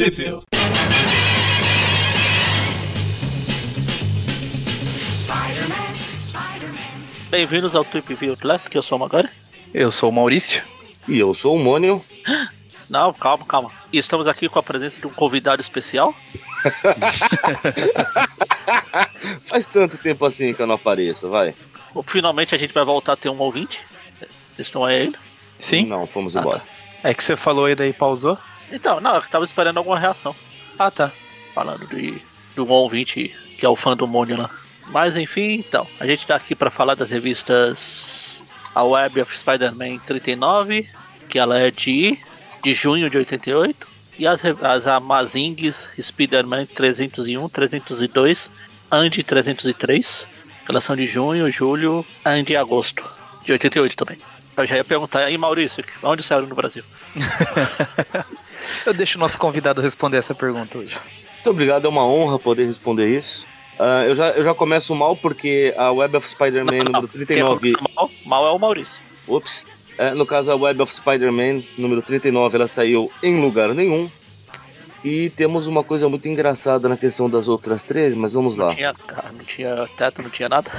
Review. Bem-vindos ao Trip View Classic, eu sou o Magari. Eu sou o Maurício. E eu sou o Mônio. Não, calma, calma. E estamos aqui com a presença de um convidado especial. Faz tanto tempo assim que eu não apareço, vai. Finalmente a gente vai voltar a ter um ouvinte. Vocês estão aí ainda? Sim. Não, fomos Ah, embora. É que você falou aí daí pausou? Então, não, eu tava esperando alguma reação. Ah, tá. Falando de, de um ouvinte que é o fã do Mônio lá. Mas enfim, então, a gente tá aqui para falar das revistas A Web of Spider-Man 39, que ela é de, de junho de 88, e as, as Amazings Spider-Man 301, 302, Andy 303, que elas são de junho, julho, Andy e agosto, de 88 também. Eu já ia perguntar, aí Maurício, onde saiu no Brasil? Eu deixo o nosso convidado responder essa pergunta hoje. Muito obrigado, é uma honra poder responder isso. Ah, eu, já, eu já começo mal porque a Web of Spider-Man número Quem 39. falou mal, mal é o Maurício. Ups. É, no caso, a Web of Spider-Man número 39, ela saiu em lugar nenhum. E temos uma coisa muito engraçada na questão das outras três, mas vamos lá. Não tinha, não tinha teto, não tinha nada.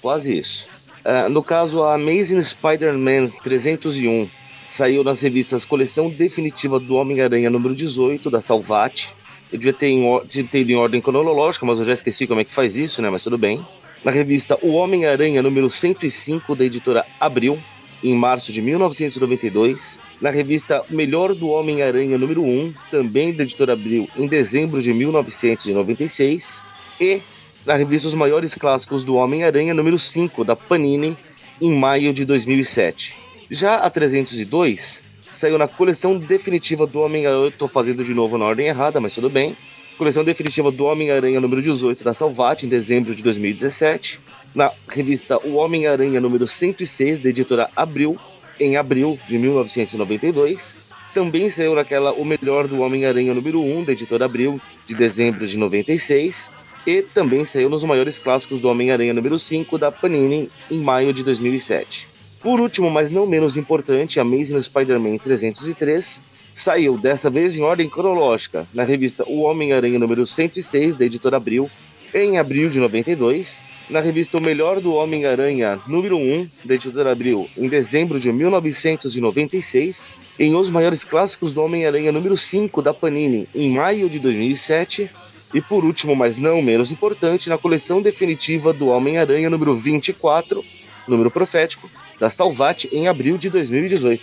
Quase isso. É, no caso, a Amazing Spider-Man 301 saiu nas revistas Coleção Definitiva do Homem-Aranha número 18, da Salvat. Eu devia ter, em, devia ter ido em ordem cronológica, mas eu já esqueci como é que faz isso, né? Mas tudo bem. Na revista O Homem-Aranha número 105, da editora Abril, em março de 1992. Na revista Melhor do Homem-Aranha número 1, também da editora Abril, em dezembro de 1996. E na revista Os Maiores Clássicos do Homem-Aranha, número 5, da Panini, em maio de 2007. Já a 302 saiu na coleção definitiva do Homem-Aranha. Eu tô fazendo de novo na ordem errada, mas tudo bem. Coleção definitiva do Homem-Aranha, número 18, da Salvat, em dezembro de 2017. Na revista O Homem-Aranha, número 106, da editora Abril, em abril de 1992. Também saiu naquela O Melhor do Homem-Aranha, número 1, da editora Abril, de dezembro de 96 e também saiu nos maiores clássicos do Homem-Aranha número 5 da Panini em maio de 2007. Por último, mas não menos importante, Amazing Spider-Man 303 saiu dessa vez em ordem cronológica na revista O Homem-Aranha número 106 da editora Abril em abril de 92, na revista O Melhor do Homem-Aranha número 1 da editora Abril em dezembro de 1996, em Os Maiores Clássicos do Homem-Aranha número 5 da Panini em maio de 2007 e por último, mas não menos importante, na coleção definitiva do Homem-Aranha número 24, número profético, da Salvat em abril de 2018.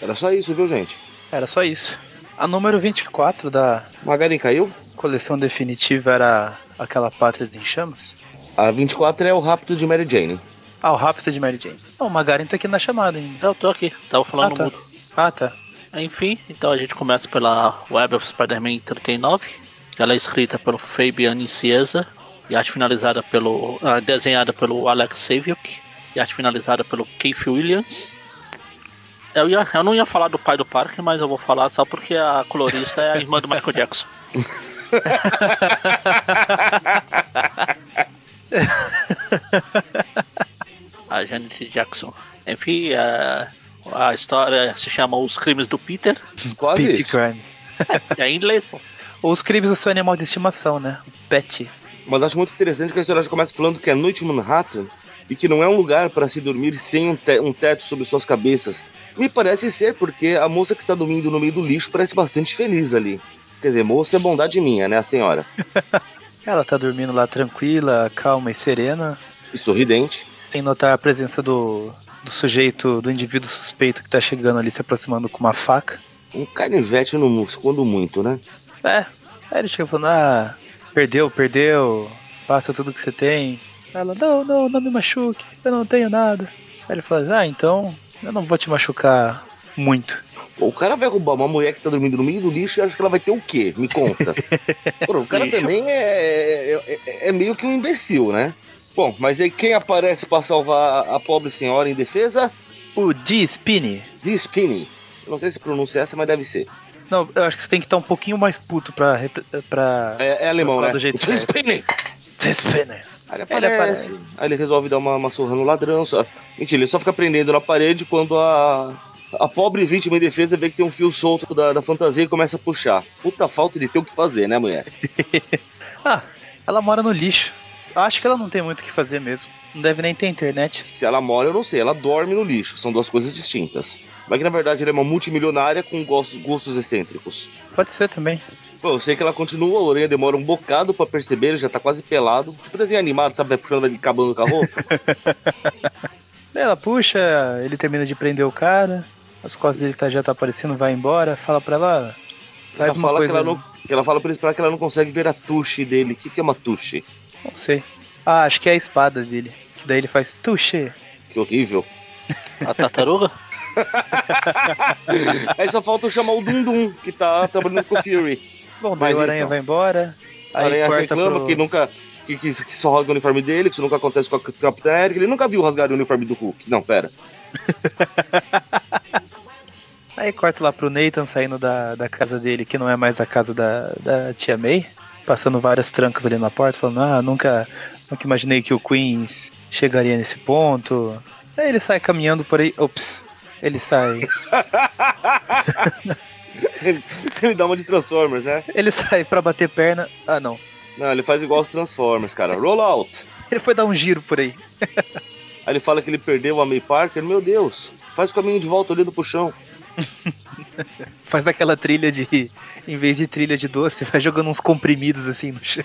Era só isso, viu, gente? Era só isso. A número 24 da Magarin caiu? coleção definitiva era aquela Pátrias em Chamas? A 24 é o Rapto de Mary Jane. Ah, o Rápido de Mary Jane. Não, o Magarin tá aqui na chamada ainda. Eu tô aqui, tava falando Ah, tá. mudo. Ah, tá. Enfim, então a gente começa pela Web of Spider-Man 39, que ela é escrita pelo Fabian Nicieza e arte finalizada pelo. ah, desenhada pelo Alex Saviuk e arte finalizada pelo Keith Williams. Eu, ia, eu não ia falar do pai do parque, mas eu vou falar só porque a colorista é a irmã do Michael Jackson. a Janet Jackson. Enfim, a, a história se chama Os Crimes do Peter. Quase Pet isso. Crimes. É em inglês, pô. Os crimes do seu animal de estimação, né? O Pet. Mas acho muito interessante que a história começa falando que é noite em Manhattan e que não é um lugar para se dormir sem um, te- um teto sobre suas cabeças. Me parece ser porque a moça que está dormindo no meio do lixo parece bastante feliz ali. Quer dizer, moça é bondade minha, né, a senhora? Ela tá dormindo lá tranquila, calma e serena. E sorridente. Sem notar a presença do, do sujeito, do indivíduo suspeito que tá chegando ali, se aproximando com uma faca. Um canivete no músculo, quando muito, né? É. Aí ele chega falando, ah, perdeu, perdeu, passa tudo que você tem. Ela, não, não, não me machuque, eu não tenho nada. Aí ele fala, ah, então eu não vou te machucar muito. O cara vai roubar uma mulher que tá dormindo no meio do lixo e acha que ela vai ter o quê? Me conta. Pô, o cara Lixo. também é, é, é- é meio que um imbecil, né? Bom, mas aí quem aparece pra salvar a pobre senhora em defesa? O D. Spinny. The Spinny. Eu não sei se pronuncia essa, mas deve ser. Não, eu acho que você tem que estar um pouquinho mais puto pra. pra... É, é alemão, falar né? do jeito The certo. Spinny. The Spinner. Aí ele Ele aparece. Aí ele resolve dar uma, uma surra no ladrão. Só... Mentira, ele só fica prendendo na parede quando a, A pobre vítima em defesa vê que tem um fio solto da, da fantasia e começa a puxar. Puta falta de ter o que fazer, né, mulher? ah, ela mora no lixo. Acho que ela não tem muito o que fazer mesmo. Não deve nem ter internet. Se ela mora, eu não sei. Ela dorme no lixo. São duas coisas distintas. Mas que na verdade ela é uma multimilionária com gostos, gostos excêntricos. Pode ser também. Pô, eu sei que ela continua, a orelha demora um bocado pra perceber, ele já tá quase pelado. Tipo desenho animado, sabe? Vai puxando, vai acabando com a roupa. ela puxa, ele termina de prender o cara, as costas dele tá, já tá aparecendo, vai embora, fala pra ela. Faz ela uma fala coisa. Que ela, não, que ela fala pra ele que ela não consegue ver a tuche dele. O que, que é uma tuche? Não sei. Ah, acho que é a espada dele. Que daí ele faz tuche. Que horrível. A tartaruga? Aí só falta chamar o Dundum, que tá trabalhando com o Fury. Bom, daí Mas o Aranha então, vai embora. Aí Aranha reclama pro... que nunca. Que, que, que, só rasga o uniforme dele, que isso nunca acontece com a Capitã Eric. Ele nunca viu rasgar o uniforme do Hulk. Não, pera. Aí corta lá pro Nathan saindo da, da casa dele, que não é mais a casa da, da tia May, passando várias trancas ali na porta, falando, ah, nunca, nunca imaginei que o Queens chegaria nesse ponto. Aí ele sai caminhando por aí. Ops, ele sai. ele, ele, dá uma de Transformers, né? Ele sai pra bater perna. Ah, não. Não, ele faz igual os Transformers, cara. Roll out. Ele foi dar um giro por aí. aí ele fala que ele perdeu a May Parker. Meu Deus, faz o caminho de volta olhando pro chão. faz aquela trilha de. Em vez de trilha de doce, vai jogando uns comprimidos assim no chão.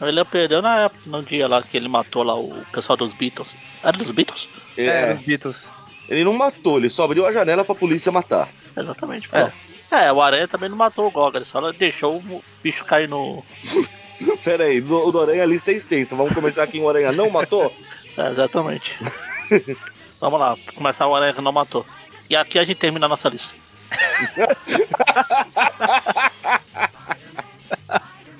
ele perdeu na época, no dia lá que ele matou lá o pessoal dos Beatles. Era dos Beatles? É, era dos Beatles. Ele não matou, ele só abriu a janela pra polícia matar. Exatamente, pô. É. é, o Aranha também não matou o Goga, ele só deixou o bicho cair no. Pera aí, o do Aranha a lista é extensa. Vamos começar aqui em o Aranha não matou? É, exatamente. Vamos lá, começar o Aranha que não matou. E aqui a gente termina a nossa lista.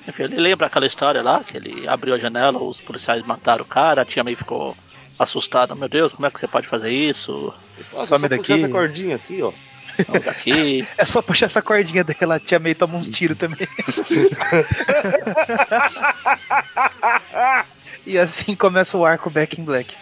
Enfim, ele lembra aquela história lá, que ele abriu a janela, os policiais mataram o cara, a tia meio ficou assustada. Meu Deus, como é que você pode fazer isso? Fala, Some daqui. essa cordinha aqui, ó. Daqui. É só puxar essa cordinha dela, a tia May toma uns tiros também. e assim começa o arco Back in Black.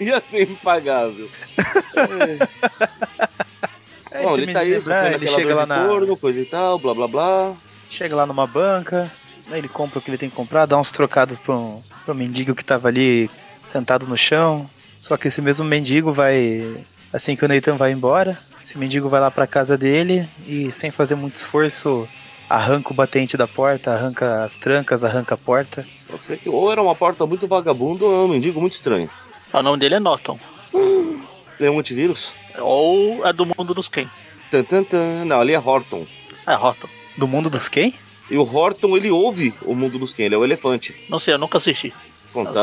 Ia ser impagável. é. Bom, ele tá aí, lembrar, ele chega lá na. Corno, coisa e tal, blá blá blá. Chega lá numa banca, aí ele compra o que ele tem que comprar, dá uns trocados pro, pro mendigo que tava ali sentado no chão. Só que esse mesmo mendigo vai. Assim que o Nathan vai embora, esse mendigo vai lá pra casa dele e, sem fazer muito esforço, arranca o batente da porta, arranca as trancas, arranca a porta. que ou era uma porta muito vagabunda ou é um mendigo muito estranho. O nome dele é Norton. Ele é um antivírus? Ou é do mundo dos quem? Tan, tan, tan. Não, ali é Horton. É, Horton. Do mundo dos quem? E o Horton, ele ouve o mundo dos quem, ele é o elefante. Não sei, eu nunca assisti.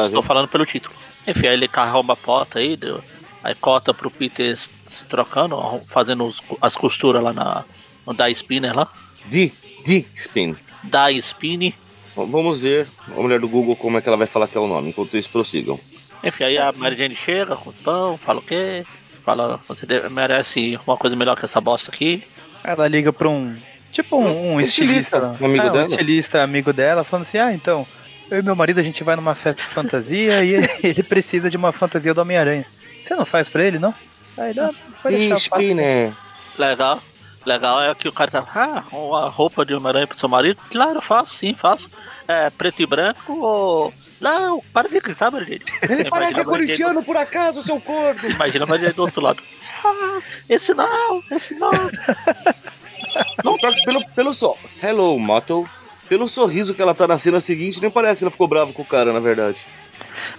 Estou falando pelo título. Enfim, aí ele carrega uma porta aí, deu, aí cota pro Peter se trocando, fazendo os, as costuras lá na, no Die Spinner lá. Die, Die Spin. Die Spin. Vamos ver a mulher do Google como é que ela vai falar que é o nome, enquanto eles prossigam. Enfim, aí a Mary Jane chega com o pão, fala o quê? Fala, você merece uma coisa melhor que essa bosta aqui. Ela liga pra um. Tipo um, um estilista. estilista. Um amigo é, dela? Um estilista amigo dela, falando assim: ah, então, eu e meu marido a gente vai numa festa de fantasia e ele, ele, precisa de uma fantasia do Homem-Aranha. Você não faz pra ele, não? Aí dá, pode deixar fácil. Né? Legal. Legal é que o cara tá. Ah, uma roupa de Homem-Aranha pro seu marido? Claro, faço, sim, faço. É preto e branco ou. Não, para de gritar, Margene. Ele parece corintiano, por acaso, seu corpo. Imagina a Margene do outro lado. Ah, esse não, esse não. não, pelo, pelo só. Hello, Motto. Pelo sorriso que ela tá na cena seguinte, nem parece que ela ficou brava com o cara, na verdade.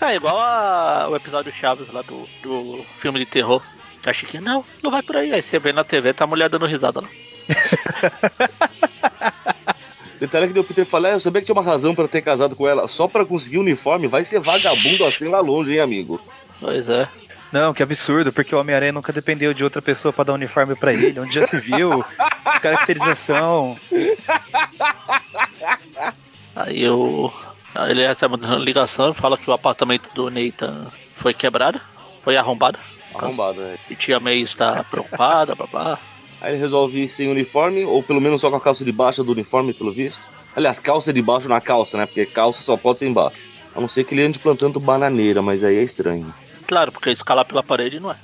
É igual a, o episódio Chaves lá do, do filme de terror. Que achei que não, não vai por aí. Aí você vê na TV, tá a mulher dando risada lá. Detalhe que o Peter fala, é, eu sabia que tinha uma razão para ter casado com ela. Só para conseguir o uniforme, vai ser vagabundo assim lá longe, hein, amigo? Pois é. Não, que absurdo, porque o Homem-Aranha nunca dependeu de outra pessoa para dar um uniforme para ele, onde já se viu, caracterização. Aí eu. Ele recebe uma ligação e fala que o apartamento do Nathan foi quebrado, foi arrombado. Arrombado, é. E tia May está preocupada, blá blá. Aí ele resolve ir sem uniforme, ou pelo menos só com a calça de baixo do uniforme, pelo visto. Aliás, calça de baixo na calça, né? Porque calça só pode ser embaixo. A não ser que ele ande plantando bananeira, mas aí é estranho. Claro, porque escalar pela parede não é.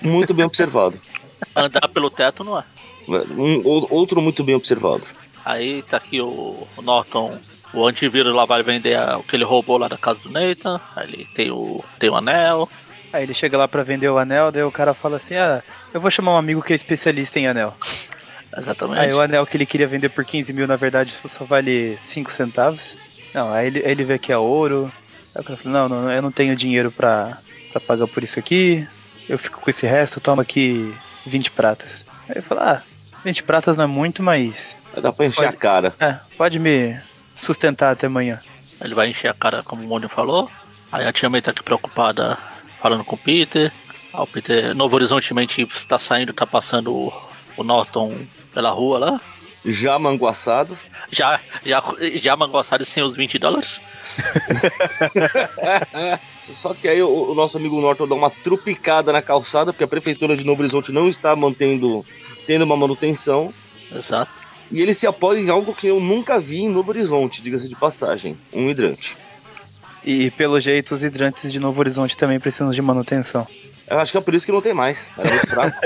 Muito bem observado. Andar pelo teto não é. Um, outro muito bem observado. Aí tá aqui o, o Norton, o antivírus lá vai vender o que ele roubou lá da casa do Nathan. Aí ele tem o, tem o anel. Aí ele chega lá pra vender o anel, daí o cara fala assim: Ah, eu vou chamar um amigo que é especialista em anel. Exatamente. Aí o anel que ele queria vender por 15 mil, na verdade, só vale 5 centavos. Não, aí ele, aí ele vê que é ouro. Aí o cara fala: Não, não, eu não tenho dinheiro pra, pra pagar por isso aqui. Eu fico com esse resto, toma aqui 20 pratas. Aí ele fala: Ah, 20 pratas não é muito, mas. Dá pra encher Pode. a cara. É, pode me sustentar até amanhã. Ele vai encher a cara, como o Mônio falou. Aí a tia May tá aqui preocupada, falando com o Peter. Ah, o Peter, Novo Horizontemente, está saindo, tá passando o, o Norton pela rua lá. Já manguaçado. Já, já, já mangoçado sem os 20 dólares. Só que aí o, o nosso amigo Norton dá uma trupicada na calçada, porque a prefeitura de Novo Horizonte não está mantendo, tendo uma manutenção. Exato. E ele se apoia em algo que eu nunca vi em Novo Horizonte, diga-se de passagem. Um hidrante. E pelo jeito, os hidrantes de Novo Horizonte também precisam de manutenção. Eu acho que é por isso que não tem mais. Era muito fraco.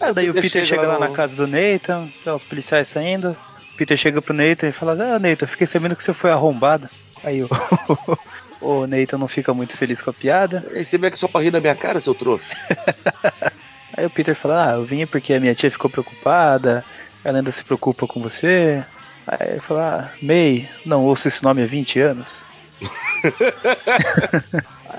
É, daí o Peter chega chega lá no- na casa do Nathan, tá os policiais saindo. O Peter chega pro Nathan e fala: Ah, Nathan, fiquei sabendo que você foi arrombado. Aí o, o Nathan não fica muito feliz com a piada. Você vê que só pra rir da minha cara, seu trouxa. Aí o Peter fala: Ah, eu vim porque a minha tia ficou preocupada, ela ainda se preocupa com você. Aí ele fala: Ah, May, não ouço esse nome há 20 anos.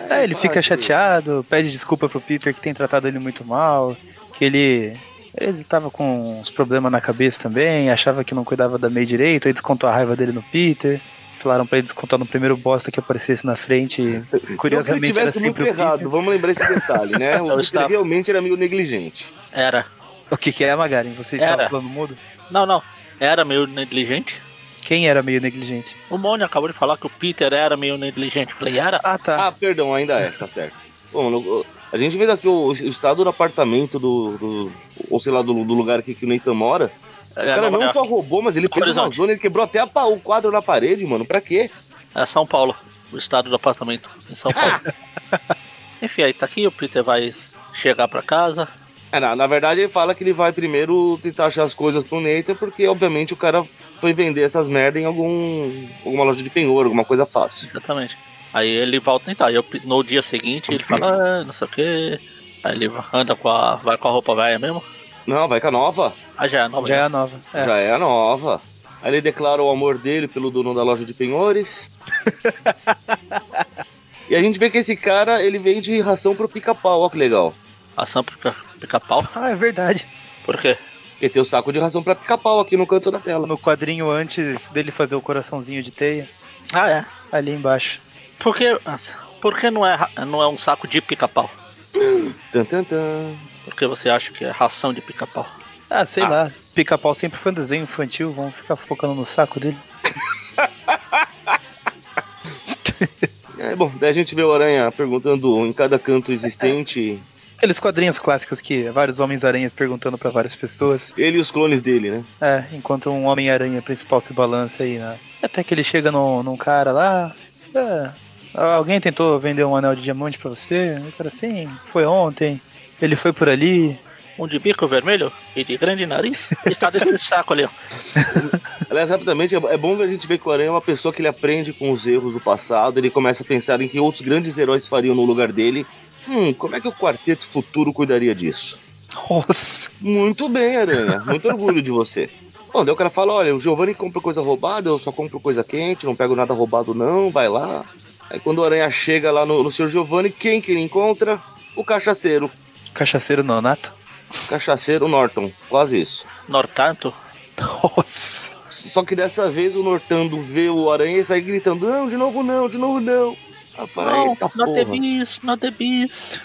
Aí ele fica chateado, pede desculpa pro Peter que tem tratado ele muito mal, que ele. Ele tava com uns problemas na cabeça também, achava que não cuidava da May direito, aí descontou a raiva dele no Peter. Falaram pra ele descontar no primeiro bosta que aparecesse na frente. e, Não que ele Curiosamente era muito sempre o errado, Peter. vamos lembrar esse detalhe, né? O Peter estava- realmente era meio negligente. Era. O que, que é, Magaren? Você Era. estava falando mudo? Não, não. Era meio negligente. Quem era meio negligente? O Mônio acabou de falar que o Peter era meio negligente. Falei, era? Ah, tá. Ah, perdão, ainda é, tá certo. Bom, no- a gente vê daqui o, o estado do apartamento do, do- Ou sei lá, do, do lugar aqui que o Nathan mora. O É, cara Nova não York. só roubou, mas ele fez uma zona, ele quebrou até a o quadro na parede, mano. Pra quê? É São Paulo. O estado do apartamento. Em São Paulo. Enfim, aí tá aqui. O Peter vai chegar pra casa. É, na, na verdade, ele fala que ele vai primeiro tentar achar as coisas pro Nathan, porque obviamente o cara foi vender essas merda em algum, alguma loja de penhor, alguma coisa fácil. Exatamente. Aí ele volta a tentar. Aí eu- no dia seguinte ele fala, ah, não sei o que. Aí ele anda com a. vai com a roupa velha mesmo. Não, vai com a nova. Ah, já é nova. Já é a nova. É. Já é a nova. Aí ele declara o amor dele pelo dono da loja de penhores. e a gente vê que esse cara, ele vende ração pro pica-pau, ó que legal. Ação pica- pica-pau. Ah, é verdade. Por quê? Porque tem o saco de ração pra pica-pau aqui no canto da tela. No quadrinho antes dele fazer o coraçãozinho de teia, Ah, é. ali embaixo. Por que, por que não, é, não é um saco de pica-pau? Por que você acha que é ração de pica-pau? Ah, sei Ah. lá. Pica-pau sempre foi um desenho infantil, vamos ficar focando no saco dele. É, bom, daí a gente vê o Aranha perguntando em cada canto existente, Aqueles quadrinhos clássicos que vários Homens-Aranhas perguntando pra várias pessoas. ele e os clones dele, né? É, enquanto um Homem-Aranha principal se balança aí, né? Até que ele chega num, num cara lá. É, alguém tentou vender um anel de diamante pra você? O cara, sim, foi ontem. Ele foi por ali. Um de bico vermelho e de grande nariz está dentro desse saco ali, ó. Aliás, rapidamente, é é bom a gente ver que o Aranha é uma pessoa que ele aprende com os erros do passado, ele começa a pensar em que outros grandes heróis fariam no lugar dele. Hum, como é que o Quarteto Futuro cuidaria disso? Nossa. Muito bem, Aranha. Muito orgulho de você. Bom, daí o cara fala, olha, o Giovanni compra coisa roubada, eu só compro coisa quente, não pego nada roubado não, vai lá. Aí quando o Aranha chega lá no, no seu Giovanni, quem que ele encontra? O cachaceiro. Cachaceiro nonato. Cachaceiro Norton, quase isso. Nortanto. Nossa. Só que dessa vez o Nortando vê o Aranha e sai gritando, não, de novo não, de novo não. Eu falei, Não, the porra. bis, not the bis.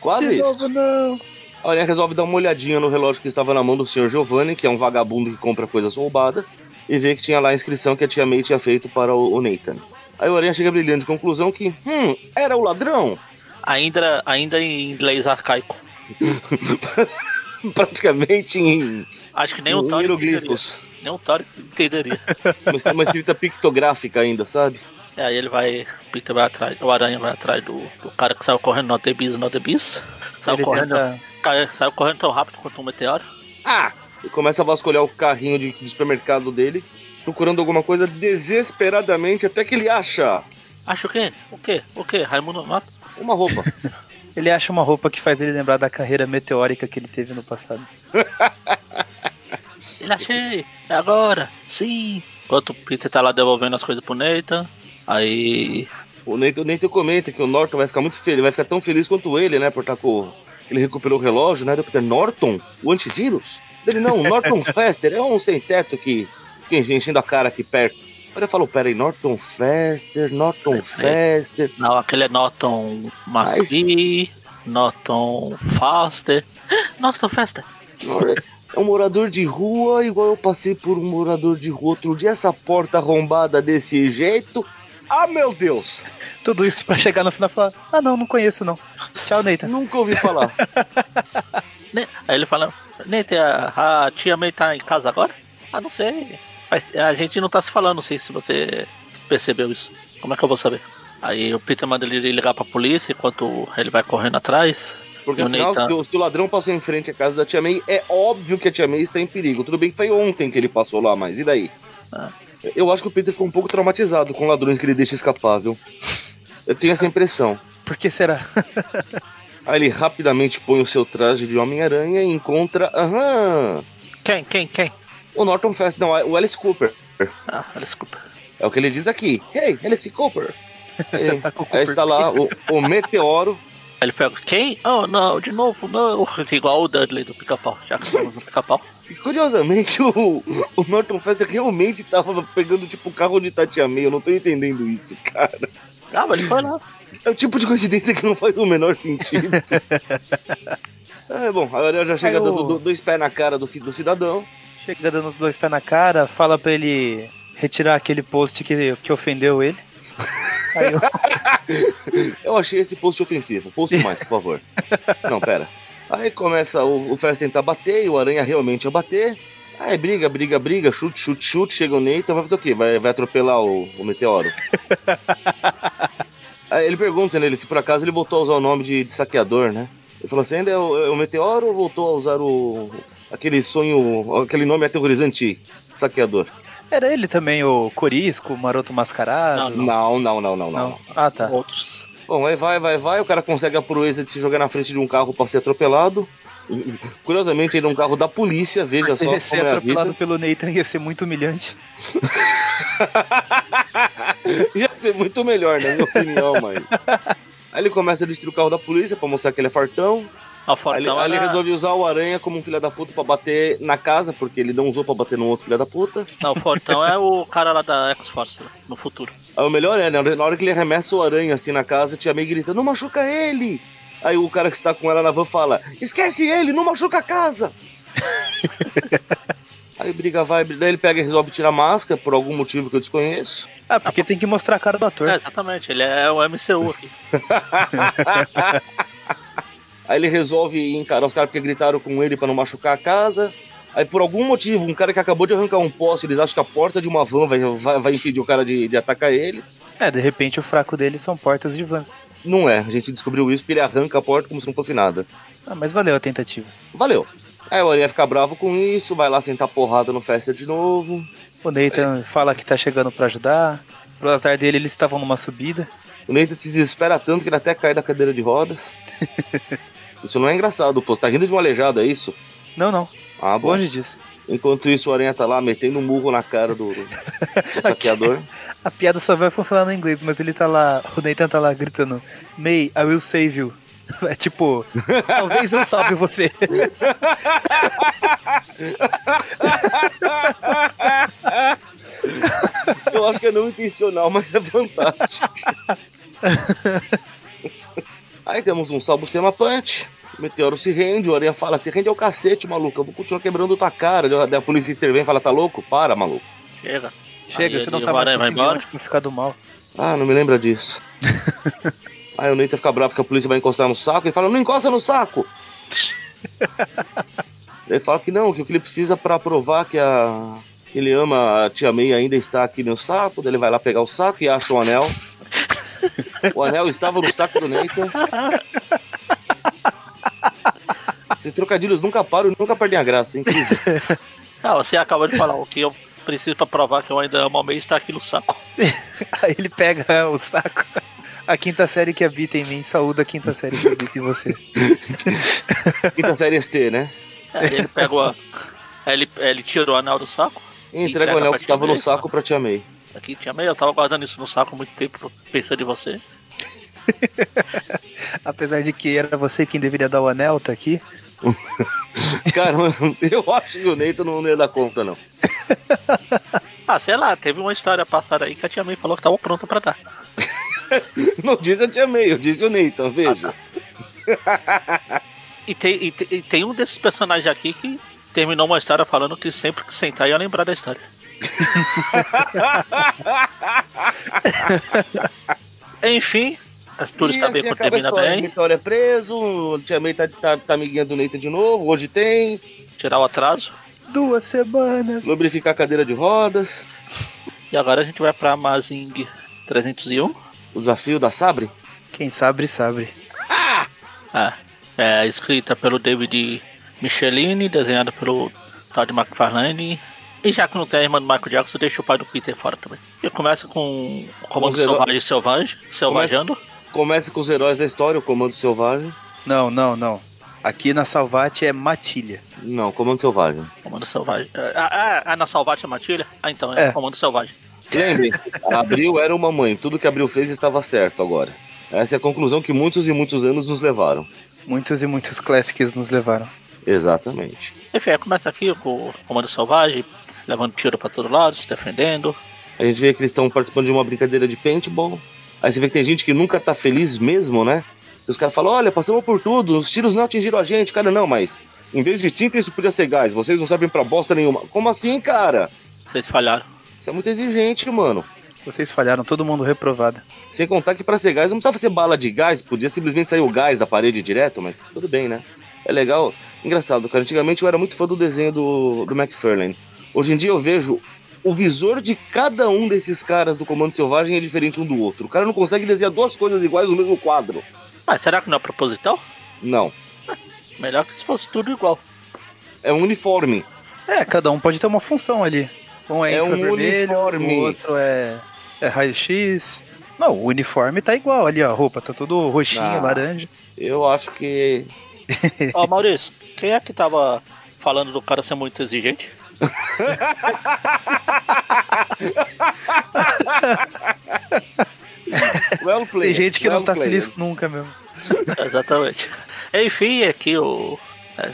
Quase De isso. novo não. A Aranha resolve dar uma olhadinha no relógio que estava na mão do Sr. Giovanni, que é um vagabundo que compra coisas roubadas, e vê que tinha lá a inscrição que a tia May tinha feito para o, Nathan. Aí o Aranha chega brilhando de conclusão que, hum, era o ladrão? Ainda, ainda em inglês arcaico. Praticamente em, Acho que nem o hieroglifos. Nem o Thor entenderia. Mas tem uma escrita pictográfica ainda, sabe? E aí ele vai. O Peter vai atrás. O Aranha vai atrás do, do cara que saiu correndo no The Beast, no The Beast. Saiu Ele correndo, tenta- cai- saiu correndo tão rápido quanto um meteoro. Ah! E começa a vasculhar o carrinho de, de supermercado dele, procurando alguma coisa desesperadamente, até que ele acha Acho o quê? O quê? O quê? Raimundo Nonato? uma roupa. Ele acha uma roupa que faz ele lembrar da carreira meteórica que ele teve no passado. Ele achei! É agora! Sim! Enquanto o Peter tá lá devolvendo as coisas pro Nathan. Aí. O Nathan, o comenta que o Norton vai ficar muito feliz, vai ficar tão feliz quanto ele, né? Por estar com. Ele recuperou o relógio, né? Peter Norton, o antivírus. Ele não, o Norton Fester é um sem teto que fica enchendo a cara aqui perto. Aí ele falou, peraí, Norton Fester, Norton Fester. Não, aquele é Norton McVie, Norton Faster. Norton Faster! É um morador de rua, igual eu passei por um morador de rua outro dia, essa porta arrombada desse jeito. Ah, meu Deus! Tudo isso pra chegar no final e falar: Ah, não, não conheço não. Tchau, Nathan. Nunca ouvi falar. Ne- Aí ele fala, Nathan, a, a tia May tá em casa agora? Ah, não sei. Mas a gente não tá se falando, não sei se você percebeu isso. Como é que eu vou saber? Aí o Peter manda ele ligar pra polícia enquanto ele vai correndo atrás. Porque E o afinal, Nathan- se o ladrão passou em frente à casa da Tia May, é óbvio que a Tia May está em perigo. Tudo bem que foi ontem que ele passou lá, mas e daí? Ah. Eu acho que o Peter ficou um pouco traumatizado com ladrões que ele deixa escapar, viu? Eu tenho essa impressão. Por que será? Aí ele rapidamente põe o seu traje de Homem-Aranha e encontra. Aham! Quem, quem, quem? O Norton Fest, não, é o Alice Cooper. Ah, desculpa. É o que ele diz aqui. Hey, Alice Cooper! Aí, Tá com o aí Cooper está lá o, o meteoro. Aí ele pega, quem? Oh, não, de novo, não. Igual o Dudley do pica-pau, já que estamos no pica-pau. E curiosamente, o, o Norton Fester realmente tava pegando tipo o carro de Tia May. Eu não tô entendendo isso, cara. Ah, mas ele foi lá. É o tipo de coincidência que não faz o menor sentido. é, bom, agora já chega dando do- dois pés na cara do, do cidadão. Chega dando dois pés na cara, fala pra ele retirar aquele post que, que ofendeu ele. Eu, Eu achei esse post ofensivo. Post mais, por favor. Não, pera. Aí começa o, o Fest tentar bater e o Aranha realmente a bater. Aí briga, briga, briga, chute, chute, chute. Chega o Nathan, vai fazer o quê? Vai, vai atropelar o, o meteoro. Aí ele pergunta nele se por acaso ele voltou a usar o nome de, de saqueador, né? Ele falou assim: ainda é o, é o meteoro ou voltou a usar o. aquele sonho. aquele nome aterrorizante saqueador? Era ele também, o Corisco, o Maroto Mascarado? Não, Não, não, não, não, não. Ah, tá. Outros. Bom, aí vai, vai, vai, o cara consegue a proeza de se jogar na frente de um carro pra ser atropelado. Curiosamente, ainda é um carro da polícia, veja só Ele ser é atropelado pelo Nathan ia ser muito humilhante. Ia ser muito melhor, na minha opinião, mas... Aí ele começa a destruir o carro da polícia pra mostrar que ele é fartão. Ah, Aí ele, ele resolve usar o Aranha como um filho da puta pra bater na casa, porque ele não usou pra bater no outro filho da puta. Não, o Fortão é o cara lá da X-Force, né, no futuro. Aí o melhor é, né, na hora que ele arremessa o Aranha assim na casa, a Tia May grita, não machuca ele! Aí o cara que está com ela na van fala, esquece ele, não machuca a casa! Aí briga vai, daí ele pega e resolve tirar a máscara por algum motivo que eu desconheço. Ah, porque tem que mostrar a cara do ator. É, exatamente, ele é o MCU aqui. Aí ele resolve encarar os caras porque gritaram com ele pra não machucar a casa. Aí por algum motivo, um cara que acabou de arrancar um poste, eles acham que a porta de uma van vai, vai, vai impedir o cara de, de atacar eles. É, de repente o fraco dele são portas de vans. Não é, a gente descobriu isso porque ele arranca a porta como se não fosse nada. Ah, mas valeu a tentativa. Valeu. Aí o Aranha fica bravo com isso, vai lá sentar porrada no Festa de novo. O Nathan fala que tá chegando pra ajudar. Pro azar dele, eles estavam numa subida. O Nathan se desespera tanto que ele até cai da cadeira de rodas. isso não é engraçado, pô. Você tá rindo de um aleijado, é isso? Não, não. Ah, bom. Longe disso. Enquanto isso, o Aranha tá lá metendo um murro na cara do, do, do saqueador. A piada só vai funcionar no inglês, mas ele tá lá, o Nathan tá lá gritando: May, I will save you. É tipo, talvez eu salve você. Eu acho que é não intencional, mas é fantástico. Aí temos um salvo Sema Punch. O Meteoro se rende, o Aranha fala, se rende ao cacete, maluco. Eu vou continuar quebrando tua cara. Daí a polícia intervém e fala, tá louco? Para, maluco. Chega. Chega, Aí você não tá vai- mais embora? tipo, ficar do mal. Ah, não me lembra disso. Aí o Nathan fica bravo que a polícia vai encostar no saco. Ele fala, não encosta no saco. ele fala que não, que o que ele precisa pra provar que a, Ele ama a tia May ainda está aqui no saco, daí ele vai lá pegar o saco e acha o anel. o anel estava no saco do Nathan. Esses trocadilhos nunca param e nunca perdem a graça, é incrível. Ah, você acabou de falar o que eu preciso pra provar que eu ainda amo a May está aqui no saco. Aí ele pega o saco. A quinta série que habita em mim, saúda a quinta série que habita em você. Quinta série ST, né? Aí ele pega o. Aí ele, ele tira o anel do saco. E entrega o anel que estava no saco pra tia May. Aqui tinha meio, eu tava guardando isso no saco há muito tempo, pensando em você. Apesar de que era você quem deveria dar o anel, tá aqui. Cara, eu acho que o Nathan não ia dar conta, não. Ah, sei lá, teve uma história passada aí que a tia May falou que tava pronta pra dar. Não disse a tia May, eu disse o Nathan, veja. E tem, e, te- e tem um desses personagens aqui que terminou uma história falando que sempre que sentar ia lembrar da história. Enfim, as tudo está bem assim quando acaba a termina história. bem. Vitória é preso, tia May tá, tá, tá amiguinha do Nathan de novo, hoje tem. Tirar o atraso. Duas semanas. Lubrificar a cadeira de rodas. E agora a gente vai pra Mazing 301. O desafio da Sabre. Quem sabe, sabe. É, é escrita pelo David Michelini, desenhada pelo Todd McFarlane. E já que não tem a irmã do Michael Jackson, deixa o pai do Peter fora também. E começa com o Comando Selvagem Selvagem, Selvajando. Começa com os heróis da história, o Comando Selvagem. Não, não, não. Aqui na Salvate é Matilha. Não, Comando Selvagem. Comando Selvagem. Ah, ah, ah, na Salvate é Matilha? Ah, então é, É. Comando Selvagem. Lembrem, Abril era uma mãe, tudo que Abril fez estava certo agora. Essa é a conclusão que muitos e muitos anos nos levaram. Muitos e muitos classics nos levaram. Exatamente. Enfim, começa aqui com o Comando Selvagem, levando tiro pra todo lado, se defendendo. A gente vê que eles estão participando de uma brincadeira de paintball. Aí você vê que tem gente que nunca tá feliz mesmo, né? E os caras falam, olha, passamos por tudo, os tiros não atingiram a gente. Cara, não, mas em vez de tinta isso podia ser gás, vocês não servem pra bosta nenhuma. Como assim, cara? Vocês falharam. Isso é muito exigente, mano. Vocês falharam, todo mundo reprovado. Sem contar que pra ser gás não precisava ser bala de gás, podia simplesmente sair o gás da parede direto, mas tudo bem, né? É legal. Engraçado, cara. Antigamente eu era muito fã do desenho do, do McFarlane. Hoje em dia eu vejo o visor de cada um desses caras do Comando Selvagem é diferente um do outro. O cara não consegue desenhar duas coisas iguais no mesmo quadro. Mas será que não é proposital? Não. Melhor que se fosse tudo igual. É um uniforme. É, cada um pode ter uma função ali. Um é, É um infravermelho, uniforme. o outro é, é raio-x. Não, o uniforme tá igual ali, ó, a roupa tá tudo roxinho, Ah. laranja. Eu acho que. Ó, Maurício, quem é que tava falando do cara ser muito exigente? Well played, Tem gente que well não tá played. feliz nunca mesmo. Exatamente. Enfim, aqui o.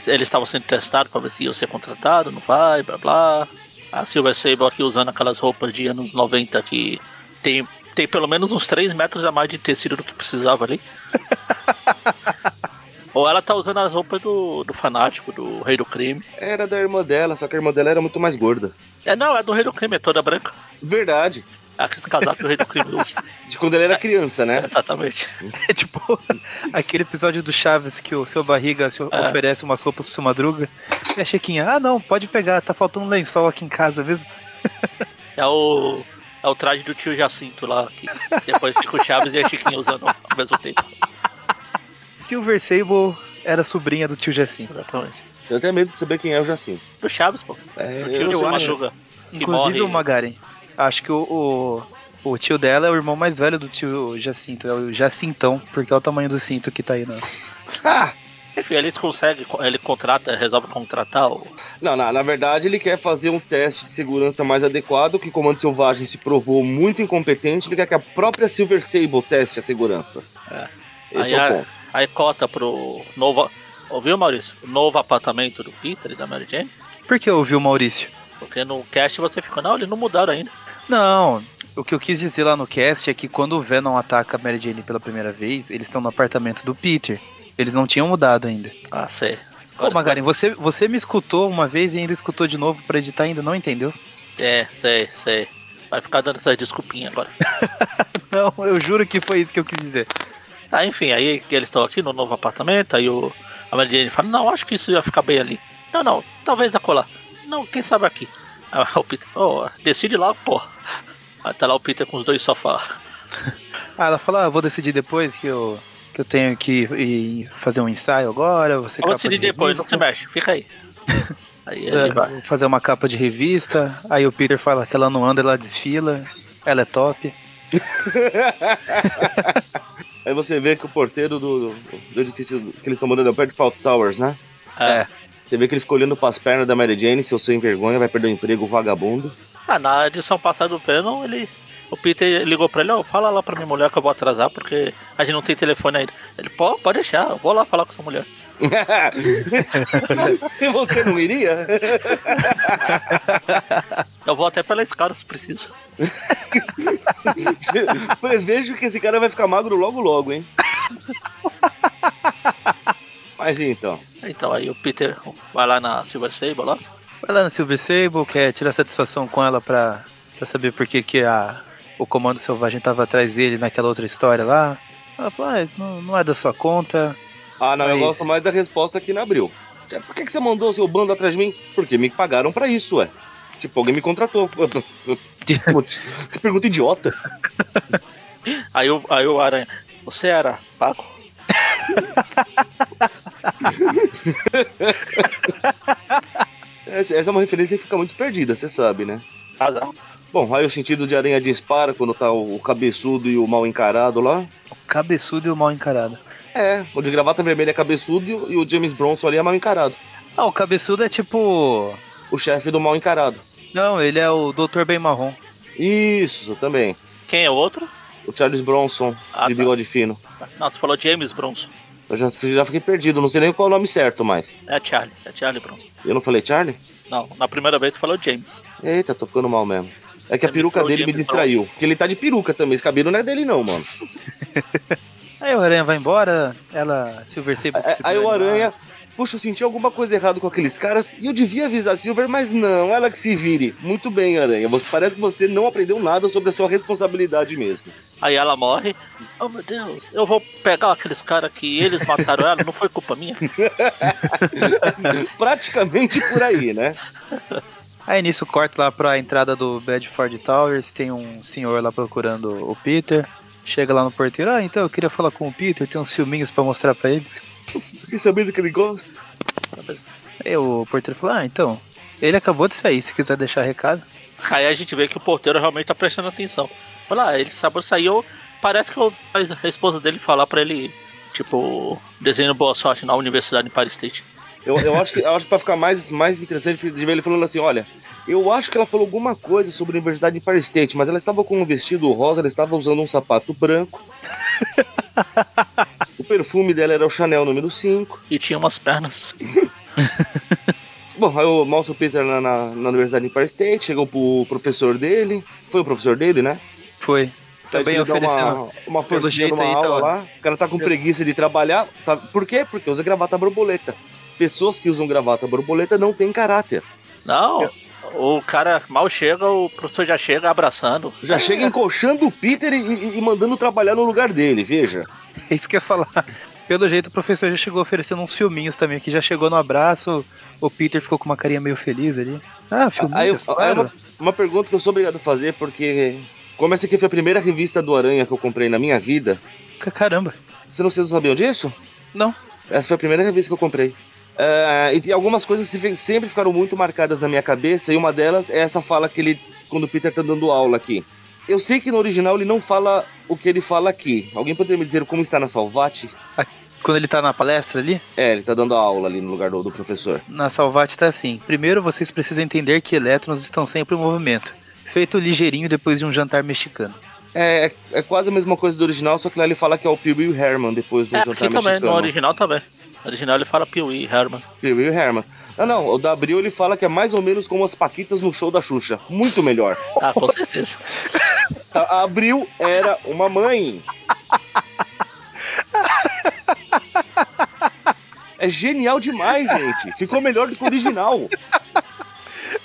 Eles estavam sendo testados pra ver se iam ser contratados, não vai, blá blá. A Silver Sable aqui usando aquelas roupas de anos 90 que tem, tem pelo menos uns 3 metros a mais de tecido do que precisava ali. Ou ela tá usando as roupas do, do fanático, do rei do crime. Era da irmã dela, só que a irmã dela era muito mais gorda. É, não, é do rei do crime, é toda branca. Verdade. É aquele casaco que o rei do crime usa. De quando ele era criança, né? Exatamente. É tipo aquele episódio do Chaves que o seu barriga se É. oferece umas roupas pro seu madruga. E a Chiquinha, ah não, pode pegar, tá faltando lençol aqui em casa mesmo. É o. É o traje do tio Jacinto lá, que depois fica o Chaves e a Chiquinha usando ao mesmo tempo. Silver Sable era sobrinha do tio Jacinto. Exatamente. Eu tenho medo de saber quem é o Jacinto. Do Chaves, pô. É, Do tio do. Que Inclusive morre. o Magaren. Acho que o, o, o tio dela é o irmão mais velho do tio Jacinto. É o Jacintão, porque é o tamanho do cinto que tá aí. Né? Ah! Enfim, ele consegue, ele contrata, resolve contratar o. Não, na, na verdade ele quer fazer um teste de segurança mais adequado, que o Comando Selvagem se provou muito incompetente, ele quer que a própria Silver Sable teste a segurança. É. Esse Aí é o a- ponto. Aí cota pro novo. Ouviu, Maurício? O novo apartamento do Peter e da Mary Jane. Por que eu ouvi o Maurício? Porque no cast você fica, não, eles não mudaram ainda. Não, o que eu quis dizer lá no cast é que quando o Venom ataca a Mary Jane pela primeira vez, eles estão no apartamento do Peter. Eles não tinham mudado ainda. Ah, sei. Ô, Magaren, você, você me escutou uma vez e ainda escutou de novo pra editar ainda, não entendeu? É, sei, sei. Vai ficar dando essas desculpinhas agora. Não, eu juro que foi isso que eu quis dizer. Ah, enfim, aí que eles estão aqui no novo apartamento, aí o, a Mary Jane fala, não, acho que isso ia ficar bem ali. Não, não, talvez acolá. Não, quem sabe aqui. Aí o Peter, oh, decide logo, pô. Aí tá lá o Peter com os dois sofás. Ah, ela fala, ah, vou decidir depois que eu, que eu tenho que ir fazer um ensaio agora. Você Eu vou decidir depois, não se mexe, fica aí. Aí ele É, vai. vou fazer uma capa de revista. Aí o Peter fala que ela não anda, ela desfila. Ela é top. Aí você vê que o porteiro do, do edifício que eles estão morando é perto de Fault Towers, né? É. Você vê que ele ficou olhando pras pernas da Mary Jane, seu sem vergonha, vai perder o emprego, vagabundo. Ah, na edição passada do Venom, ele. O Peter ligou pra ele, ó, fala lá pra minha mulher que eu vou atrasar, porque a gente não tem telefone ainda. Ele, pô, pode deixar, eu vou lá falar com sua mulher. e você não iria? Eu vou até pela escada se preciso. Prevejo que esse cara vai ficar magro logo logo, hein? Mas então. Então aí o Peter vai lá na Silver Sable lá. Vai lá na Silver Sable, quer tirar satisfação com ela pra, pra saber por que, que a, o comando selvagem tava atrás dele naquela outra história lá. Ela fala, ah, não, não é da sua conta. Ah, não, eu Mas- gosto mais da resposta que na abril. Por que, que você mandou seu bando atrás de mim? Porque me pagaram pra isso, ué. Tipo, alguém me contratou. que pergunta idiota. Aí o, aí o Aranha, você era Paco? Essa essa é uma referência que fica muito perdida, você sabe, né? Razão. Bom, aí o sentido de aranha dispara quando tá o, o cabeçudo e o mal encarado lá. O cabeçudo e o mal encarado. É, o de gravata vermelha é cabeçudo e o- e o James Bronson ali é mal encarado. Ah, o cabeçudo é tipo. O chefe do mal encarado. Não, ele é o Dr. Bem Marrom. Isso, também. Quem é o outro? O Charles Bronson, Ah, de tá. bigode fino. Não, você falou James Bronson. Eu já, já fiquei perdido, não sei nem qual é o nome certo mais. É Charlie, é Charlie Bronson. Eu não falei Charlie? Não, na primeira vez você falou James. Eita, tô ficando mal mesmo. É que a Você peruca falou dele me James distraiu. Porque ele tá de peruca também. Esse cabelo não é dele, não, mano. Aí o Aranha vai embora, ela, Silver Sable. que Aí, se aí o. Aranha. Puxa, eu senti alguma coisa errada com aqueles caras e eu devia avisar a Silver, mas não, ela que se vire. Muito bem, Aranha. Você, parece que você não aprendeu nada sobre a sua responsabilidade mesmo. Aí ela morre. Oh meu Deus, eu vou pegar aqueles caras que eles mataram ela, não foi culpa minha. Praticamente por aí, né? Aí nisso corta lá pra entrada do Bedford Towers, tem um senhor lá procurando o Peter. Chega lá no porteiro, ah, então eu queria falar com o Peter, tem uns filminhos pra mostrar pra ele. Fiquei sabendo que ele gosta. Aí o porteiro falou, ah, então, ele acabou de sair, se quiser deixar recado. Aí a gente vê que o porteiro realmente tá prestando atenção. Fala, ah, ele sabe saiu. Parece que eu- a esposa dele falar pra ele, tipo, desenho boa sorte na universidade em Paris State. Eu, eu acho que eu acho que pra ficar mais, mais interessante de ver ele falando assim, olha, eu acho que ela falou alguma coisa sobre a Universidade de Paris State, mas ela estava com um vestido rosa, ela estava usando um sapato branco. o perfume dela era o Chanel número 5. E tinha umas pernas. Bom, aí eu mostro o Peter na, na, na Universidade de Paris State, chegou pro professor dele. Foi o professor dele, né? Foi. Também oferecendo. uma, uma pelo jeito aí, tá aula ó. lá. O cara tá com preguiça de trabalhar. tá- Por quê? Porque usa gravata borboleta. Pessoas que usam gravata borboleta não têm caráter. Não, o cara mal chega, o professor já chega abraçando. Já chega encoxando o Peter e, e- e mandando trabalhar no lugar dele, veja. É isso que eu ia falar. Pelo jeito o professor já chegou oferecendo uns filminhos também, que já chegou no abraço, o Peter ficou com uma carinha meio feliz ali. Ah, Aí, eu- filminhos, aí claro. uma, uma pergunta que eu sou obrigado a fazer, porque como essa aqui foi a primeira revista do Aranha que eu comprei na minha vida, Caramba. você não, vocês não sabiam disso? Não. Essa foi a primeira revista que eu comprei. É, e algumas coisas sempre ficaram muito marcadas na minha cabeça, e uma delas é essa fala que ele, quando o Peter tá dando aula aqui. Eu sei que no original ele não fala o que ele fala aqui. Alguém poderia me dizer como está na Salvati? Quando ele tá na palestra ali, É, ele tá dando aula ali no lugar do, do professor. na Salvati tá assim. Primeiro vocês precisam entender que elétrons estão sempre em movimento. Feito ligeirinho depois de um jantar mexicano. É, é, é quase a mesma coisa do original, só que lá ele fala que é o Pee Wee Herman depois do É, jantar aqui também, mexicano. no original também. No original ele fala Pee-wee, Herman. Wee Herman. Ah, não, o da Abril ele fala que é mais ou menos como as Paquitas no show da Xuxa. Muito melhor. Ah, com certeza. A a Abril era uma mãe. É genial demais, gente. Ficou melhor do que o original.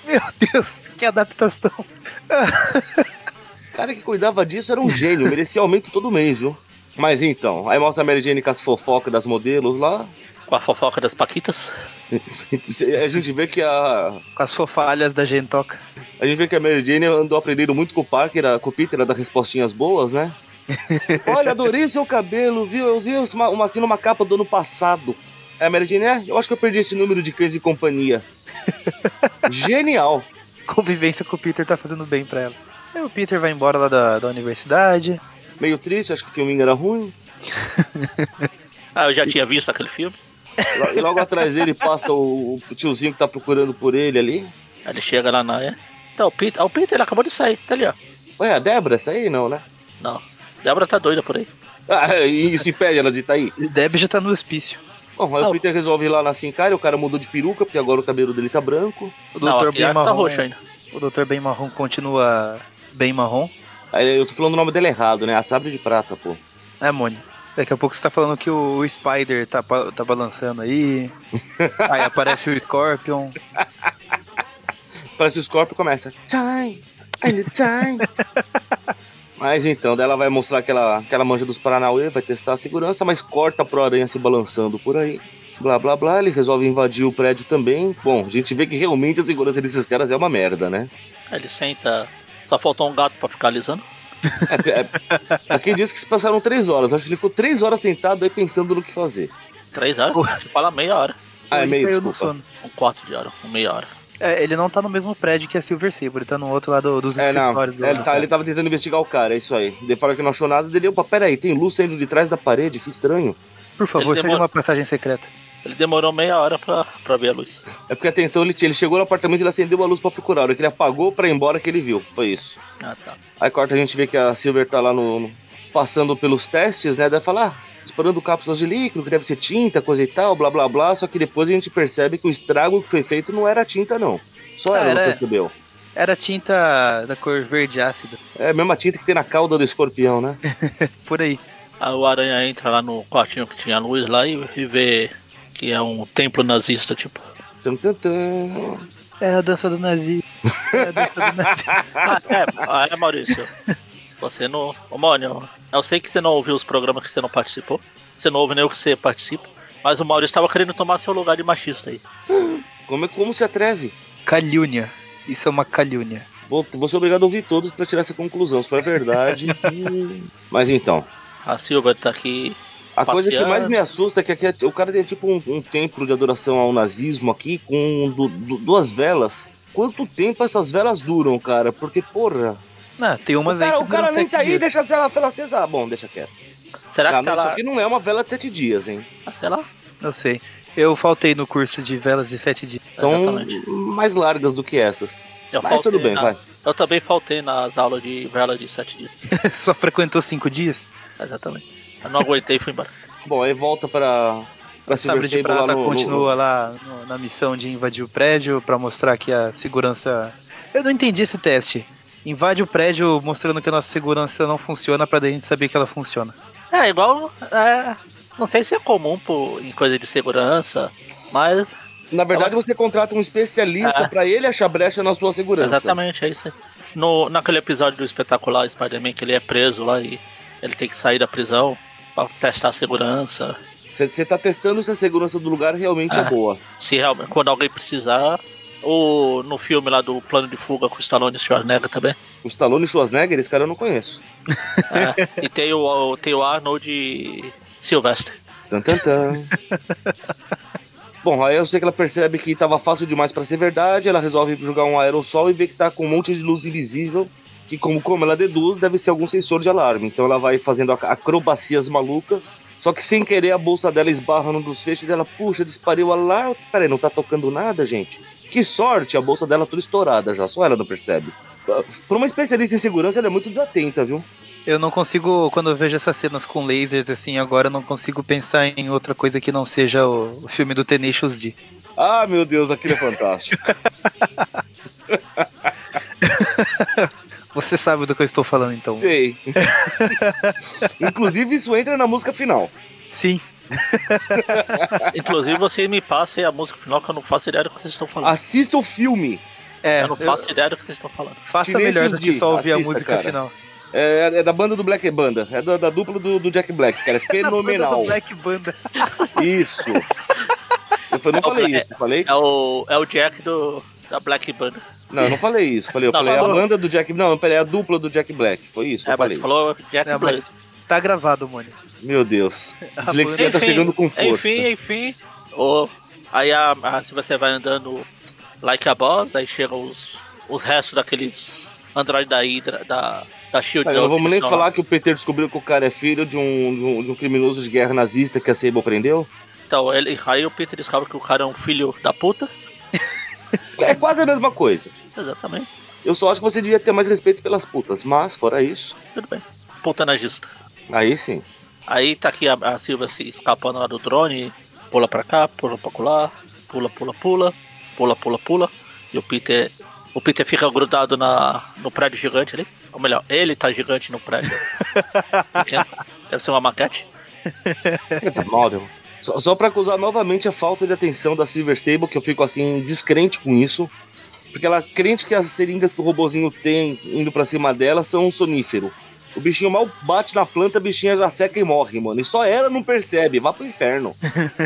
Meu Deus, que adaptação. O cara que cuidava disso era um gênio, merecia aumento todo mês, viu? Mas então, aí mostra a Mary Jane com as fofocas das modelos lá. Com a fofoca das Paquitas. a gente vê que a. Com as fofalhas da gentoca. A gente vê que a Mary Jane andou aprendendo muito com o Parker, com o Peter, a dar respostinhas boas, né? Olha, adorei seu cabelo, viu? Eu usei uma, uma, assim numa capa do ano passado. É, Mary Jane, é, eu acho que eu perdi esse número de cães e companhia. Genial. Convivência com o Peter tá fazendo bem pra ela. Aí o Peter vai embora lá da, da universidade. Meio triste, acho que o filminho era ruim. ah, eu já tinha visto aquele filme. E logo atrás dele passa o, o tiozinho que tá procurando por ele ali. Aí ele chega lá na. É. Então, o Peter, o Peter ele acabou de sair, tá ali, ó. Ué, a Débora, essa aí não, né? Não. Débora tá doida por aí. Ah, e isso impede ela de estar tá aí? Débora já tá no hospício. Bom, aí ah, o Peter resolve ir lá na Sincária, o cara mudou de peruca, porque agora o cabelo dele tá branco. O doutor bem tá marrom, tá roxo ainda. O doutor bem marrom continua bem marrom. Aí eu tô falando o nome dele errado, né? A Sabre de Prata, pô. É, Mônio. Daqui a pouco você tá falando que o, Spider tá, tá balançando aí. aí aparece o Scorpion. aparece o Scorpion e começa. Time! I need time! Mas então, dela vai mostrar aquela, aquela manja dos Paranauê, vai testar a segurança, mas corta pro aranha se balançando por aí. Blá blá blá, ele resolve invadir o prédio também. Bom, a gente vê que realmente a segurança desses caras é uma merda, né? Ele senta. Só faltou um gato para ficar alisando. É, é, aqui diz que se passaram três horas. Acho que ele ficou três horas sentado aí pensando no que fazer. Três horas? Você fala meia hora. Ah, é meio, desculpa. Um quarto de hora, um meia hora. É, ele não tá no mesmo prédio que a Silver Saber, ele tá no outro lado dos é, escritórios. Não. É, ele, tá, ele tava tentando investigar o cara, é isso aí. Ele fala que não achou nada, ele, opa, peraí, tem luz saindo de trás da parede, que estranho. Por favor, demora... uma passagem secreta. Ele demorou meia hora pra, pra ver a luz. É porque até então ele, ele chegou no apartamento e ele acendeu a luz pra procurar. A hora que ele apagou pra ir embora que ele viu. Foi isso. Ah, tá. Aí corta a gente vê que a Silver tá lá no, no passando pelos testes, né? Deve falar, ah, disparando cápsulas de líquido, que deve ser tinta, coisa e tal, blá blá blá. Só que depois a gente percebe que o estrago que foi feito não era tinta, não. Só ela era, não percebeu. Era tinta da cor verde ácido. É a mesma tinta que tem na cauda do escorpião, né? Por aí. Aí o aranha entra lá no quartinho que tinha luz lá e, e vê que é um templo nazista, tipo. Tum, tum, tum. É a dança do nazismo. É a dança do nazismo. ah, é, é, Maurício. Você não. Ô, Mônio, eu sei que você não ouviu os programas que você não participou. Você não ouve nem o que você participa. Mas o Maurício estava querendo tomar seu lugar de machista aí. Como, como se atreve? calúnia. Isso é uma calúnia. Vou, vou ser obrigado a ouvir todos para tirar essa conclusão. Se for verdade. Mas então. A Silva tá aqui. A passeando. coisa que mais me assusta é que aqui é, o cara tem tipo um, um, templo de adoração ao nazismo aqui com du, du, duas velas. Quanto tempo essas velas duram, cara? Porque, porra. Ah, tem umas o cara, aí que O cara nem tá aí deixa a vela acesa. Bom, deixa quieto. Será que tá lá... Isso aqui não é uma vela de sete dias, hein? Ah, sei lá. Não sei. Eu faltei no curso de velas de sete dias. Então, Exatamente. mais largas do que essas. Eu Mas tudo bem, na... vai. Eu também faltei nas aulas de vela de sete dias. Só frequentou cinco dias? Exatamente. Eu não aguentei e fui embora. Bom, aí volta pra. pra Sabre de Prata lá no, continua no... lá no, na missão de invadir o prédio para mostrar que a segurança. Eu não entendi esse teste. Invade o prédio mostrando que a nossa segurança não funciona para a gente saber que ela funciona. É, igual. É, não sei se é comum por, em coisa de segurança, mas. Na verdade, você contrata um especialista é. para ele achar brecha na sua segurança. Exatamente, é isso. No, naquele episódio do espetacular Spider-Man, que ele é preso lá e ele tem que sair da prisão para testar a segurança. Você tá testando se a segurança do lugar realmente é, é boa. Se realmente, quando alguém precisar. Ou no filme lá do Plano de Fuga com o Stallone e Schwarzenegger também. O Stallone e Schwarzenegger, esse cara eu não conheço. É, e tem o, tem o Arnold Sylvester. Tan, tan, tan. Bom, aí eu sei que ela percebe que estava fácil demais para ser verdade, ela resolve jogar um aerossol e vê que tá com um monte de luz invisível, que como, como ela deduz, deve ser algum sensor de alarme. Então ela vai fazendo acrobacias malucas, só que sem querer a bolsa dela esbarra num dos feixes dela, puxa, disparei o alarme. Peraí, não tá tocando nada, gente? Que sorte, a bolsa dela toda estourada já, só ela não percebe. Para uma especialista em segurança, ela é muito desatenta, viu? Eu não consigo, quando eu vejo essas cenas com lasers assim, agora eu não consigo pensar em outra coisa que não seja o, o filme do Tenacious D. Ah, meu Deus, aquilo é fantástico. Você sabe do que eu estou falando, então. Sei. Inclusive, isso entra na música final. Sim. Inclusive, você me passa a música final que eu não faço ideia do que vocês estão falando. Assista o filme. É, eu não faço eu... ideia do que vocês estão falando. Faça melhor do que só ouvir Assista, a música cara. final. É, é, da banda do Black Banda. É da, da dupla do, do, Jack Black, cara. É fenomenal. da Black Banda. Isso. Eu não falei É- isso, eu falei. É o, é o Jack do, da Black Band. Não, eu não falei isso. Falei, eu Não, falei falou. a banda do Jack. Não, peraí, a dupla do Jack Black. Foi isso que É, eu falei. você falou Jack É, Black. mas tá gravado, Mônio. Meu Deus. A Dislexia tá Enfim, pegando com força. Enfim, enfim. O, aí a, a- se você vai andando like a boss, aí chegam os, os restos daqueles androides da Hydra, da, da Shield. Não vamos nem falar que o Peter descobriu que o cara é filho de um, de um, de um criminoso de guerra nazista que a Sable prendeu. Então, ele, aí o Peter descobre que o cara é um filho da puta. É quase a mesma coisa. Exatamente. Eu só acho que você devia ter mais respeito pelas putas, mas fora isso, Tudo bem. Puta nazista. aí sim. Aí tá aqui a, a Silvia se escapando lá do drone, pula pra cá, pula pra lá, pula, pula, pula, pula, pula, pula. E o Peter. O Peter fica grudado na, no prédio gigante ali. Ou melhor, ele tá gigante no prédio. Deve ser uma maquete. Quer dizer, móvel. Só, só pra acusar novamente a falta de atenção da Silver Sable, que eu fico assim, descrente com isso. Porque ela crente que as seringas que o robozinho tem indo pra cima dela são um sonífero. O bichinho mal bate na planta, a bichinha já seca e morre, mano. E só ela não percebe, vá pro inferno.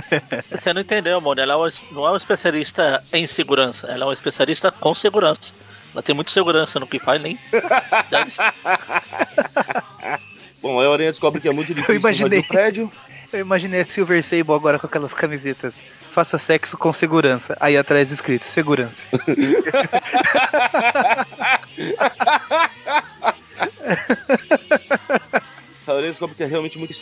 Você não entendeu, mano. Ela é uma- não é uma especialista em segurança. Ela é uma especialista com segurança. Ela tem muita segurança no que faz, nem. Bom, aí a Aranha descobre que é muito difícil imaginei. invadir o prédio. Eu imaginei a Silver Sable agora com aquelas camisetas. Faça sexo com segurança. Aí atrás escrito, segurança. Aranha descobre que é realmente muito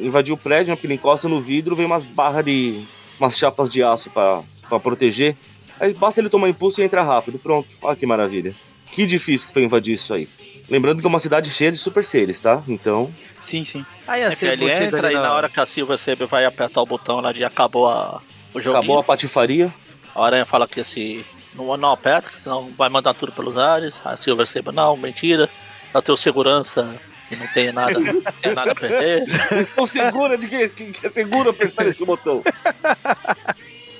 invadir o prédio, né? Porque ele encosta no vidro, vem umas barras de. umas chapas de aço pra proteger. Aí basta ele tomar impulso e entra rápido. Pronto. Olha que maravilha. Que difícil que foi invadir isso aí. Lembrando que é uma cidade cheia de super seres, tá? Então. Sim, sim. Aí a É que ele entra e na hora que a Silva Sable vai apertar o botão lá de acabou a, o joguinho. Acabou a patifaria. A Aranha fala que esse não, não aperta, que senão vai mandar tudo pelos ares. A Silver Sable, não, mentira. Eu tenho segurança e não tenho nada, não tenho nada a perder. Estão segura de que, que, que é seguro apertar esse botão.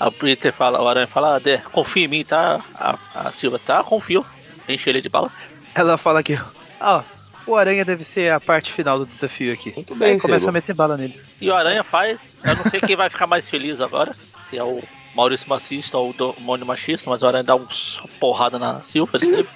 A Peter fala, a Aranha fala, ah, confia em mim, tá? A, a Silva, tá, confio. Enche ele de bala. Ela fala que, ó, o Aranha deve ser a parte final do desafio aqui. Muito bem, Aí começa a meter bala nele. E o Aranha faz, eu não sei quem vai ficar mais feliz agora, se é o Maurício Machista ou o Mônio Machista, mas o Aranha dá uns porrada na Silver Sable.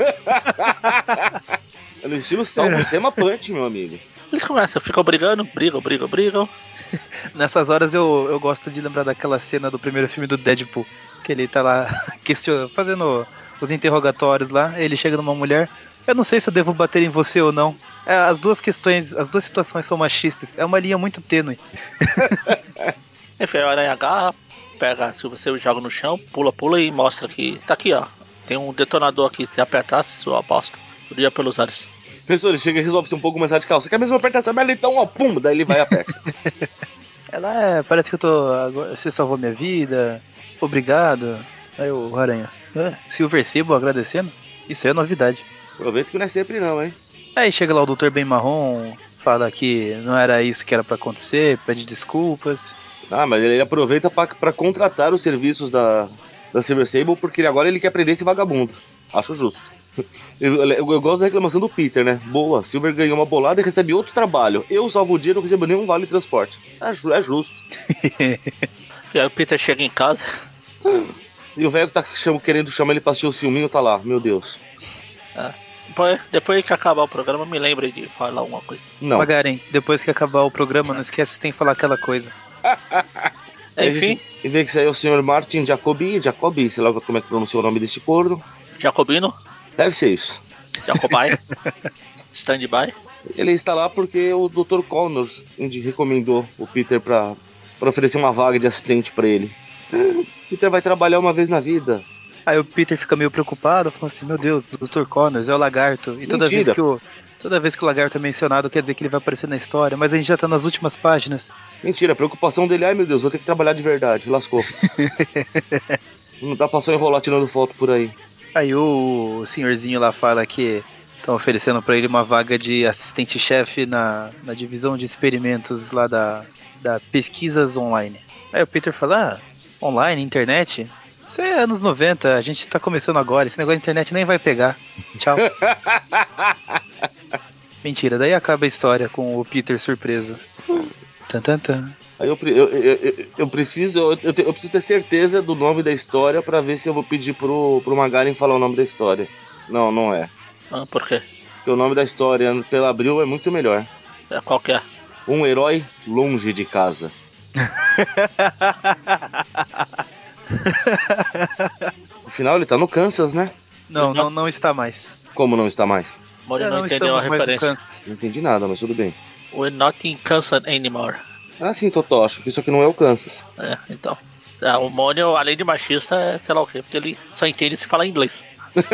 É no estilo salvo tema punch, meu amigo. Eles começam, ficam brigando, brigam, brigam, brigam. Nessas horas eu, eu gosto de lembrar daquela cena do primeiro filme do Deadpool, que ele tá lá fazendo os interrogatórios lá, ele chega numa mulher, eu não sei se eu devo bater em você ou não. É, as duas questões, as duas situações são machistas, é uma linha muito tênue. Enfim, a aranha agarra, pega, se você joga no chão, pula, pula e mostra que tá aqui, ó. Tem um detonador aqui, se apertasse, sua aposta. Podia pelos ares. Professor, ele chega e resolve ser um pouco mais radical. Você quer mesmo apertar essa merda? Então, ó, pum, daí ele vai e aperta. Ela é, parece que eu tô. agora- Você salvou minha vida, obrigado. Aí o Aranha, é, Silver Sable agradecendo? Isso aí é novidade. Aproveita que não é sempre não, hein? Aí chega lá o Dr. Ben Marrom, fala que não era isso que era pra acontecer, pede desculpas. Ah, mas ele aproveita pra, pra contratar os serviços da, da Silver Sable, porque agora ele quer prender esse vagabundo. Acho justo. Eu, eu- eu gosto da reclamação do Peter, né? Boa, Silver ganhou uma bolada e recebe outro trabalho. Eu salvo o dia e não recebo nenhum vale transporte. É, é justo. E aí o Peter chega em casa, E o velho que tá chamo- querendo chamar ele pra assistir o filminho tá lá, meu Deus. depois, depois que acabar o programa, me lembre de falar alguma coisa. Não. Magaren, depois que acabar o programa, não esquece que tem que falar aquela coisa. Enfim, E vê que saiu o senhor Martin Jacobi, Jacobi, sei lá como é que pronuncia o nome deste corno. Jacobino, Deve ser isso. Jacobai, Standby. Ele está lá porque o Dr. Connors recomendou o Peter pra oferecer uma vaga de assistente pra ele. Peter vai trabalhar uma vez na vida. Aí o Peter fica meio preocupado, falando assim, meu Deus, o Dr. Connors é o lagarto. E toda vez Mentira. que o. Toda vez que o lagarto é mencionado, quer dizer que ele vai aparecer na história, mas a gente já tá nas últimas páginas. Mentira, a preocupação dele, ai meu Deus, vou ter que trabalhar de verdade, lascou. Não dá pra só enrolar tirando foto por aí. Aí o senhorzinho lá fala que estão oferecendo pra ele uma vaga de assistente-chefe na, na divisão de experimentos lá da, da pesquisas online. Aí o Peter fala, ah, online, internet? Isso é anos 90, a gente tá começando agora, esse negócio de internet nem vai pegar. Tchau. Mentira, daí acaba a história com o Peter surpreso. Tan, tan, tan. Aí eu, eu, eu, eu- preciso eu, eu preciso ter certeza do nome da história pra ver se eu vou pedir pro, pro Magaren falar o nome da história. Não, não é. Ah, por quê? Porque o nome da história pela Abril é muito melhor. É, qual que é? Um herói longe de casa. No final ele tá no Kansas, né? Não, não, não está mais. Como não está mais? Mori É, não, entendeu a referência. Kansas. Não entendi nada, mas tudo bem. We're not in Kansas anymore. Ah, sim, Totó, acho que isso aqui não é o Kansas. É, então. É, o Mônio, além de machista, é sei lá o quê, porque ele só entende se falar inglês.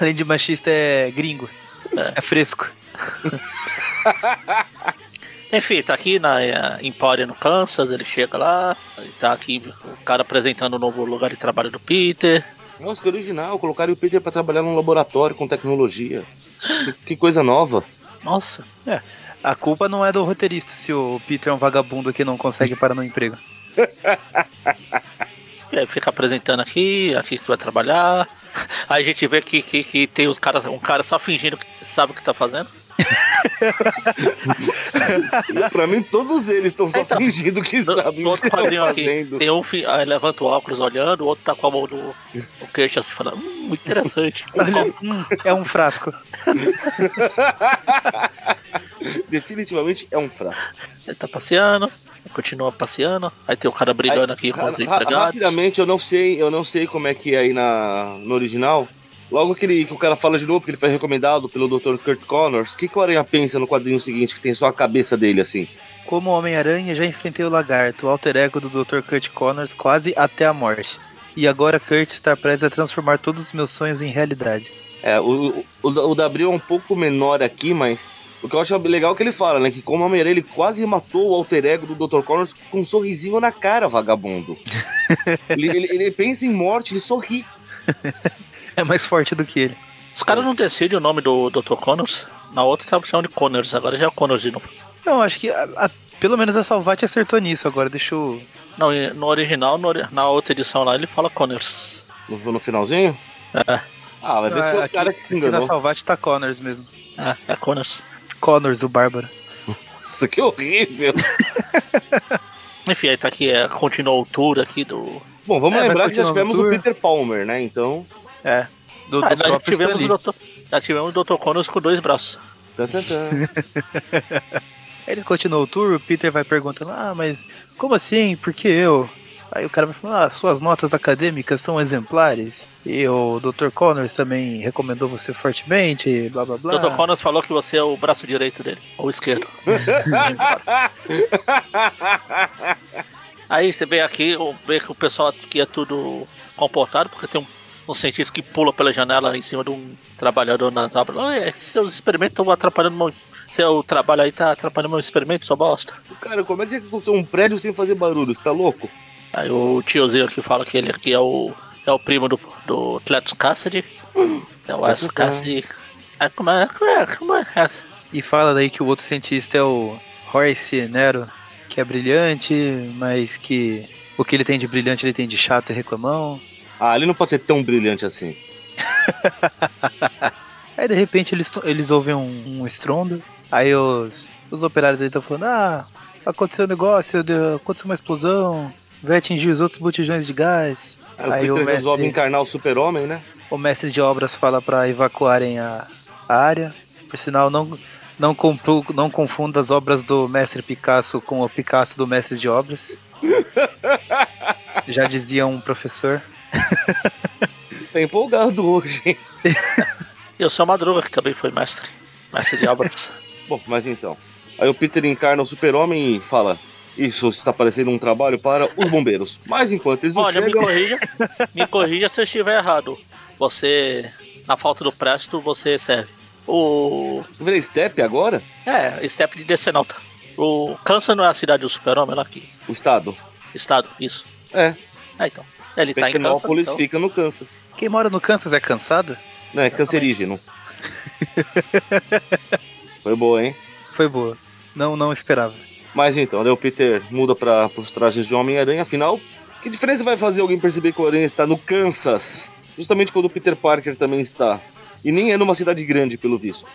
Além de machista, é gringo. É. É, fresco. Enfim, tá aqui na eh, Empória no Kansas, ele chega lá, ele tá aqui o cara apresentando o novo lugar de trabalho do Peter. Nossa, que original. Colocaram o Peter pra trabalhar num laboratório com tecnologia. Que, que coisa nova. Nossa, A culpa não é do roteirista se o Peter é um vagabundo que não consegue parar no emprego. aí fica apresentando aqui, aqui você vai trabalhar. Aí a gente vê que, que, que tem os caras, um cara só fingindo que sabe o que tá fazendo. pra mim, todos eles estão só Então, fingindo que No, sabem no outro quadrinho aqui, fazendo. tem um fi- aí levanta o óculos olhando, o outro tá com a mão no, no queixo assim, falando, hum, muito interessante. Olha, hum, é um frasco. Definitivamente é um fraco. Ele tá passeando, continua passeando, aí tem o cara brigando aqui com os empregados. Rapidamente, eu não sei, eu não sei como é que é aí na, no original. Logo que, ele, que o cara fala de novo que ele foi recomendado pelo Dr. Kurt Connors, o que, que o Aranha pensa no quadrinho seguinte, que tem só a cabeça dele assim? Como Homem-Aranha, já enfrentei o Lagarto, o alter ego do Dr. Kurt Connors, quase até a morte. E agora Kurt está prestes a transformar todos os meus sonhos em realidade. É, o, o, o, da Abril é um pouco menor aqui, mas o que eu acho legal é que ele fala, né? Que como Homem-Aranha ele quase matou o alter ego do Dr. Connors com um sorrisinho na cara, vagabundo. ele, ele, ele pensa em morte, ele sorri. É mais forte do que ele. Os caras não decidem o nome do Dr. Connors. Na outra tava chamando de Connors, agora já é o Connors de novo. Não, acho que a- a- pelo menos a Salvati acertou nisso agora. Deixa eu. Não, no original, no na outra edição lá, ele fala Connors. No, no finalzinho? É, Ah, vai ver que foi o aqui, cara que se aqui na enganou. Salvati tá Connors mesmo. é, é Connors. Connors, o Bárbaro. Nossa, que horrível. Enfim, aí tá aqui, é, continuou o tour aqui do. Bom, vamos É, lembrar que já tivemos o. Peter Palmer, né? Então. É. Do, do Ah, nós já próprio tivemos, Stan o Lee. Dr. já tivemos o Dr. Connors com dois braços. Tan. Aí Ele continuou o tour, o Peter vai perguntando, ah, mas como assim? Por que eu? Aí o cara vai falando, ah, suas notas acadêmicas são exemplares. E o Dr. Connors também recomendou você fortemente, blá blá blá. O Dr. Connors falou que você é o braço direito dele, ou esquerdo. Aí você vê aqui, vê que o pessoal aqui é tudo comportado, porque tem um, um cientista que pula pela janela em cima de um trabalhador nas obras. Olha, seus experimentos estão atrapalhando meu. Seu trabalho aí tá atrapalhando meu experimento, sua bosta. Cara, como é que você construiu um prédio sem fazer barulho? Você tá louco? Aí o tiozinho aqui fala que ele aqui é o, é o primo do, do Cletus Cassidy. É o Wes Cassidy. Aí como é, como é, como é essa? E fala daí que o outro cientista é o Royce Nero, que é brilhante, mas que o que ele tem de brilhante ele tem de chato e reclamão. Ah, ele não pode ser tão brilhante assim. Aí de repente eles, eles ouvem um, um estrondo. Aí os, os operários aí estão falando: Ah, aconteceu um negócio, aconteceu uma explosão, vai atingir os outros botijões de gás. Aí, Aí o Peter resolve mestre, encarnar o super-homem, né? o mestre de obras fala para evacuarem a, a área. Por sinal, não, não, não confunda as obras do mestre Picasso com o Picasso do mestre de obras. Já dizia um professor. Tá empolgado hoje, hein? E o seu Madruga, que também foi mestre. Mestre de obras. Bom, mas então. Aí o Peter encarna o super-homem e fala: Isso está parecendo um trabalho para os bombeiros. Mas enquanto eles não Olha, me chegam, corrija, me corrija se eu estiver errado. Você, na falta do presto, você serve. O. eu virei step agora? É, step de Decenalta. O Kansas não é a cidade do super-homem lá aqui. O estado. Estado, isso. É. É, então. Ele tá em Kansas. Então. fica no Kansas. Quem mora no Kansas é cansado? Não, é cancerígeno. Foi boa, hein? Foi boa. Não, não esperava. Mas então, daí o Peter muda para os trajes de Homem-Aranha. Afinal, que diferença vai fazer alguém perceber que o Aranha está no Kansas? Justamente quando o Peter Parker também está. E nem é numa cidade grande, pelo visto.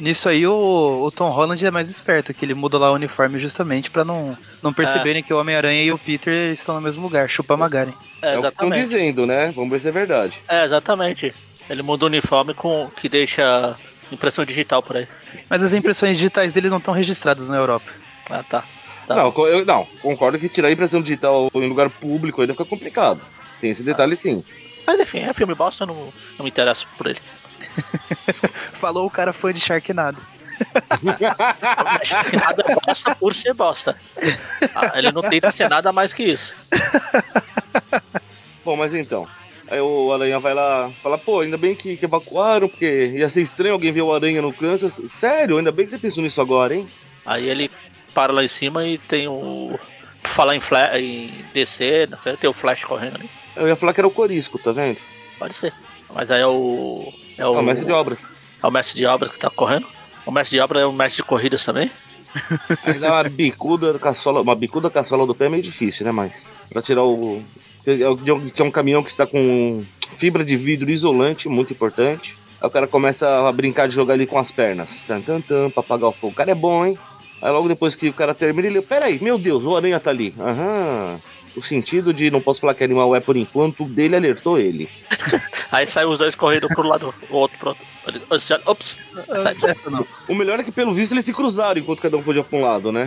Nisso aí o, o Tom Holland é mais esperto, que ele muda lá o uniforme justamente pra não, não perceberem que o Homem-Aranha e o Peter estão no mesmo lugar. Chupa Magaren. É, É, o que estão exatamente. dizendo, né? Vamos ver se é verdade. É, exatamente. Ele muda o uniforme com que deixa impressão digital por aí. Mas as impressões digitais dele não estão registradas na Europa. Ah, tá. Tá. Não, eu, não, concordo que tirar a impressão digital em lugar público ainda fica complicado. Tem esse detalhe sim. Mas enfim, é filme bosta, eu não, não me interesso por ele. Falou o cara fã de Sharknado. Nada é bosta por ser bosta. Ah, ele não tenta ser nada mais que isso. Bom, mas então. Aí o Aranha vai lá fala, pô, ainda bem que, que evacuaram, porque ia ser estranho alguém ver o Aranha no Kansas. Sério, ainda bem que você pensou nisso agora, hein? Aí ele para lá em cima e tem o. Falar em, em descer, não sei, tem o Flash correndo ali. Eu ia falar que era o Corisco, tá vendo? Pode ser. Mas aí é o. É o, É o mestre de obras. é o mestre de obras que tá correndo. O mestre de obras é o mestre de corridas também. Aí dá uma bicuda caçola, uma bicuda caçola do pé é meio difícil, né? Mas pra tirar o. Que é um- que é um caminhão que está com fibra de vidro isolante, muito importante. Aí o cara começa a brincar de jogar ali com as pernas. Tan, tan, tan, pra apagar o fogo. O cara é bom, hein? Aí logo depois que o cara termina, ele. Peraí, meu Deus, o aranha tá ali. Aham. O sentido de não posso falar que animal é por enquanto, dele alertou ele. Aí sai os dois correndo pro lado, o outro pro outro. Ops! Sai. Essa não. O melhor é que, pelo visto, eles se cruzaram enquanto cada um foi pra um lado, né?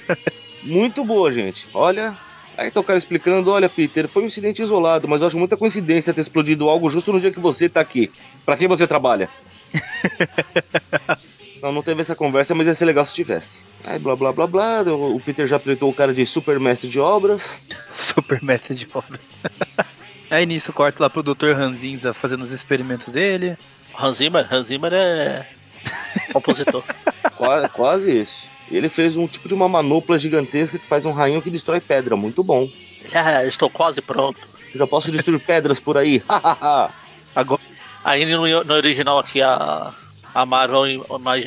Muito boa, gente. Olha. Aí tá o cara explicando: olha, Peter, foi um incidente isolado, mas eu acho muita coincidência ter explodido algo justo no dia que você tá aqui. Pra quem você trabalha? não, não teve essa conversa, mas ia ser legal se tivesse. Aí blá blá blá blá. O Peter já apresentou o cara de super mestre de obras. Super mestre de obras. Aí nisso corta lá pro Dr. Ranzinza fazendo os experimentos dele. Hans Zimmer, Hans Zimmer é compositor. Qua- quase isso. Ele fez um tipo de uma manopla gigantesca que faz um rainho que destrói pedra. Muito bom. Já estou quase pronto. Já posso destruir pedras por aí. Agora, Aí no, no original aqui a, a Marvel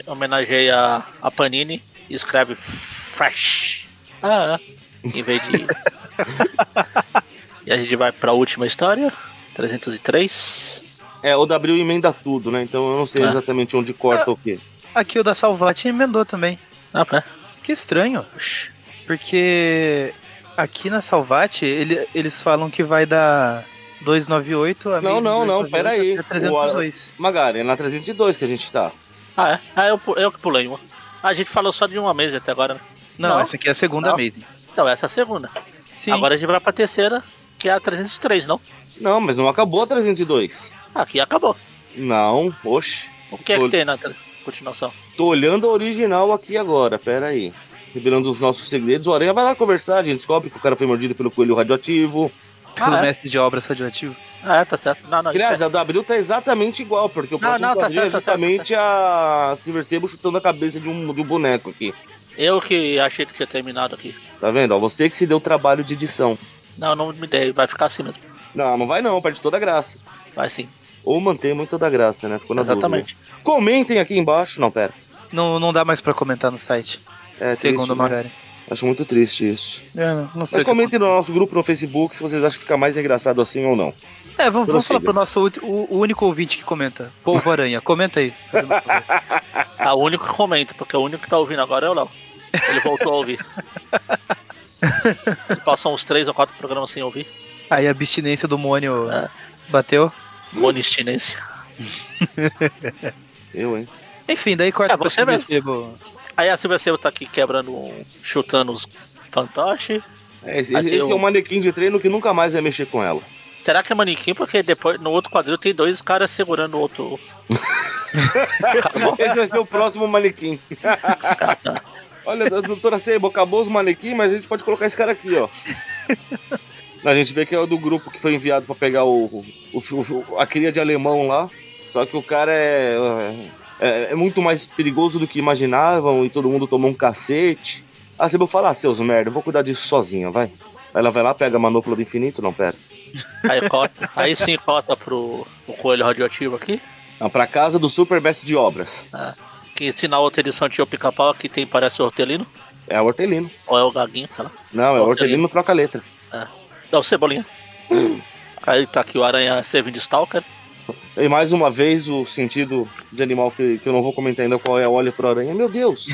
homenageia a Panini e escreve Fresh. Ah, em vez de. e a gente vai pra última história, 303. É, o W emenda tudo, né? Então eu não sei É. exatamente onde corta o quê. aqui o da Salvati emendou também. Ah, é. Que estranho. Porque aqui na Salvati ele- eles falam que vai dar 298 a Não, não, não, 298 pera aí. até 302. Magari, é na 302 que a gente tá. Ah, é? Ah, eu, eu que pulei uma. A gente falou só de uma mesa até agora, né? Não, Não. essa aqui é a segunda Não. Amazing. Então, essa é a segunda. Sim. Agora a gente vai pra terceira, que é a 303, não? Não, mas não acabou a 302. Aqui acabou. Não, oxe. O que é que tem na tra- continuação? Tô olhando a original aqui agora, pera aí. Revelando os nossos segredos. O Aranha vai lá conversar, a gente descobre que o cara foi mordido pelo coelho radioativo. Pelo Ah, é? mestre de obras radioativo. Ah, é, tá certo. Não, não, Aliás, a W tá exatamente igual, porque o Não, próximo não, tá quadrinho certo, tá é justamente a Silver Sable chutando a cabeça de um, de um boneco aqui. eu que achei que tinha terminado aqui. Tá vendo? Ó, você que se deu trabalho de edição. Não, não me dei, vai ficar assim mesmo. Não, não vai não, perde toda a graça. Vai sim, Ou mantém muito toda a graça, né? Ficou na exatamente. dúvida. Comentem aqui embaixo. Não, pera. Não, não dá mais pra comentar no site, É, segundo o né? Magari. Acho muito triste isso. É, não, não sei. Mas o que comentem no nosso grupo no Facebook se vocês acham que fica mais engraçado assim ou não. É, vamos, vamos falar pro nosso o, o único ouvinte que comenta. Polvo Aranha, comenta aí. favor. Ah, o único que comenta, porque o único que tá ouvindo agora é o Léo. Ele voltou a ouvir. Ele passou uns três ou quatro programas sem ouvir. Aí a abstinência do Mônio É. bateu. Monistinência. Eu, hein? Enfim, daí corta É, você mesmo. Sebo. Aí a Silvia Sebo tá aqui quebrando, um- chutando os fantoches. É, esse esse é o- um manequim de treino que nunca mais vai mexer com ela. Será que é manequim? Porque depois no outro quadril tem dois caras segurando o outro. Esse vai ser o próximo manequim. Tá. Olha, doutora Sebo, acabou os manequins, mas a gente pode colocar esse cara aqui, ó. A gente vê que é o do grupo que foi enviado pra pegar o, o, o- a cria de alemão lá. Só que o cara é, é, é muito mais perigoso do que imaginavam e todo mundo tomou um cacete. A Sebo fala, ah, seus merda, eu vou cuidar disso sozinha, vai. Aí ela vai lá, pega a manopla do infinito, não, pera. Aí, corta, aí sim corta pro o coelho radioativo aqui. Não, pra casa do super mestre de obras. Que se na outra edição tinha o pica-pau, aqui tem parece o hortelino. É o Hortelino. Ou é o gaguinho, sei lá. Não, é o Hortelino. Hortelino troca letra. Dá o cebolinha. Aí tá aqui o aranha servindo de Stalker. E mais uma vez o sentido de animal que, que eu não vou comentar ainda qual é, olha pro aranha. Meu Deus!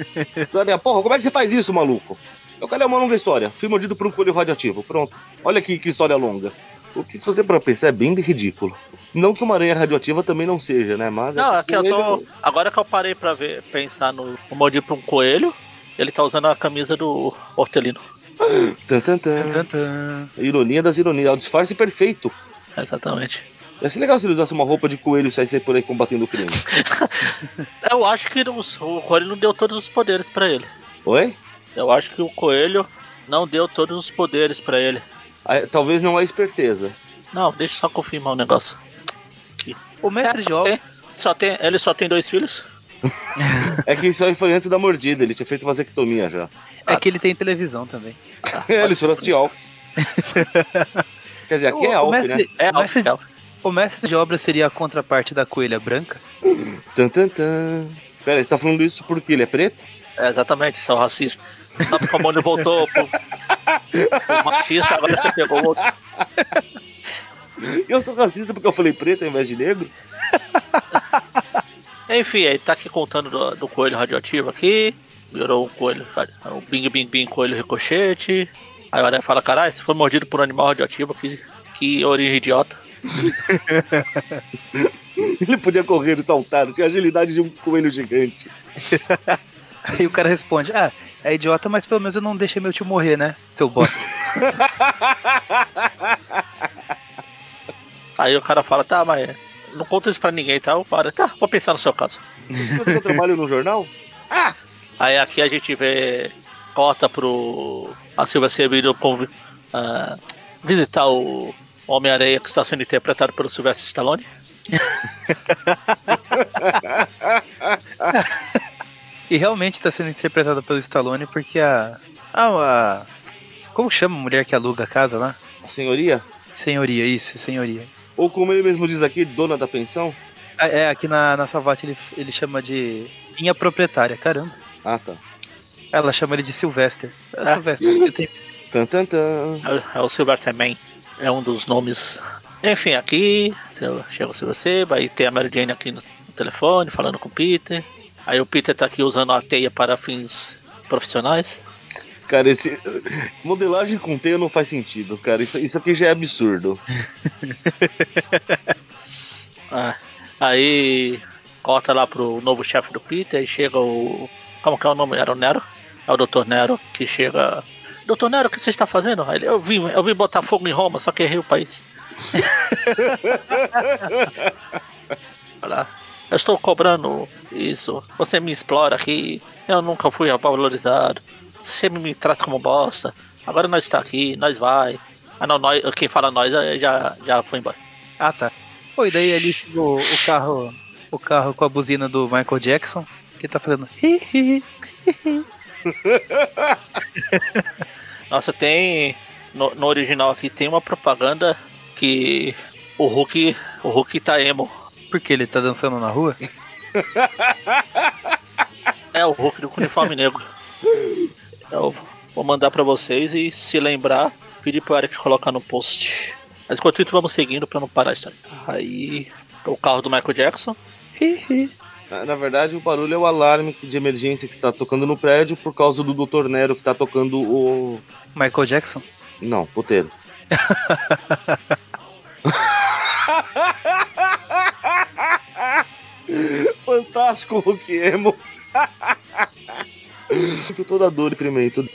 aranha, porra, como é que você faz isso, maluco? Eu quero uma longa história. Fui mordido por um coelho radioativo. Pronto. Olha aqui que história longa. O que se você para pensar é bem ridículo. Não que uma aranha radioativa também não seja, né? Mas Não, é é que eu coelho- tô. Agora que eu parei pra ver, pensar no, no mordido pra um coelho, ele tá usando a camisa do hortelino. Tan, tan. Ironia das ironias. É o disfarce perfeito. Exatamente. Ia ser legal se ele usasse uma roupa de coelho e saísse por aí combatendo o crime. Eu acho que os- o coelho não deu todos os poderes pra ele. Oi? Eu acho que o coelho não deu todos os poderes pra ele. Ah, Talvez não a esperteza. Não, deixa eu só confirmar um negócio. O mestre É, de obra. tem- só tem, ele só tem dois filhos? É que isso aí foi antes da mordida, ele tinha feito vasectomia já. É que ele tem televisão também. ele trouxe de Alf. Quer dizer, aqui é o, Alf, mestre, né? É, o, mestre, Alf, o mestre de obra seria a contraparte da coelha branca? Tan, tan, tan. Pera, você tá falando isso porque ele é preto? é, exatamente, isso é o racista. Sabe como ele voltou pro, pro machista, agora você pegou o outro. Eu sou racista porque eu falei preto ao invés de negro? Enfim, ele tá aqui contando do, do coelho radioativo aqui. Virou o coelho, o Bing Bing Bing coelho ricochete. Aí o Aranha fala, caralho, você foi mordido por um animal radioativo, que, que origem idiota. Ele podia correr e saltar, tinha a agilidade de um coelho gigante. Aí o cara responde: Ah, é idiota, mas pelo menos eu não deixei meu tio morrer, né? Seu bosta. Aí o cara fala, tá, mas não conta isso pra ninguém, tá? O cara, tá, vou pensar no seu caso. Você trabalha no jornal? Aí aqui a gente vê, corta pro a Silvia Severino convi- ah, visitar o Homem-Areia que está sendo interpretado pelo Sylvester Stallone. E realmente tá sendo interpretado pelo Stallone porque a. a, a como chama a mulher que aluga a casa lá? A senhoria? Senhoria, isso, senhoria. Ou como ele mesmo diz aqui, dona da pensão? Ah, É, aqui na, na Salvati ele, ele chama de minha proprietária, caramba. Ah, tá. Ela chama ele de Sylvester. É, Ah. Sylvester, você tem Tan, tan, tan. É, é o Sylvester Man, é um dos nomes. Enfim, aqui chega Silvia Seba, aí tem a Mary Jane aqui no, no telefone falando com o Peter. Aí o Peter tá aqui usando a teia para fins profissionais. Cara, esse. Modelagem com teia não faz sentido, cara. Isso, isso aqui já é absurdo. Ah, aí corta lá pro novo chefe do Peter e chega o. Como que é o nome? Era o Nero? É o Dr. Nero que chega. Doutor Nero, o que você está fazendo? Ele, eu vim, eu vim botar fogo em Roma, só que errei o país. Olha lá. Eu estou cobrando isso. Você me explora aqui. Eu nunca fui valorizado. Você me trata como bosta. Agora nós está aqui, nós vai. Ah não, nós, quem fala nós eh, já, já foi embora. Ah, tá. Pô, e daí ali chegou o carro, o carro com a buzina do Michael Jackson, que tá fazendo hi, hi, hi. Nossa, tem. No, no original aqui tem uma propaganda que o Hulk. O Hulk tá emo. porque ele tá dançando na rua. É o Hulk do uniforme negro. Eu vou mandar pra vocês e se lembrar, pedir pro Eric colocar no post. Mas enquanto isso, vamos seguindo pra não parar a história. Aí. O carro do Michael Jackson. Na na verdade, o barulho é o alarme de emergência que está tocando no prédio por causa do Dr. Nero que está tocando o. Michael Jackson? Não, puteiro. Fantástico, Hulk Emo. Sinto toda a dor e ferimento.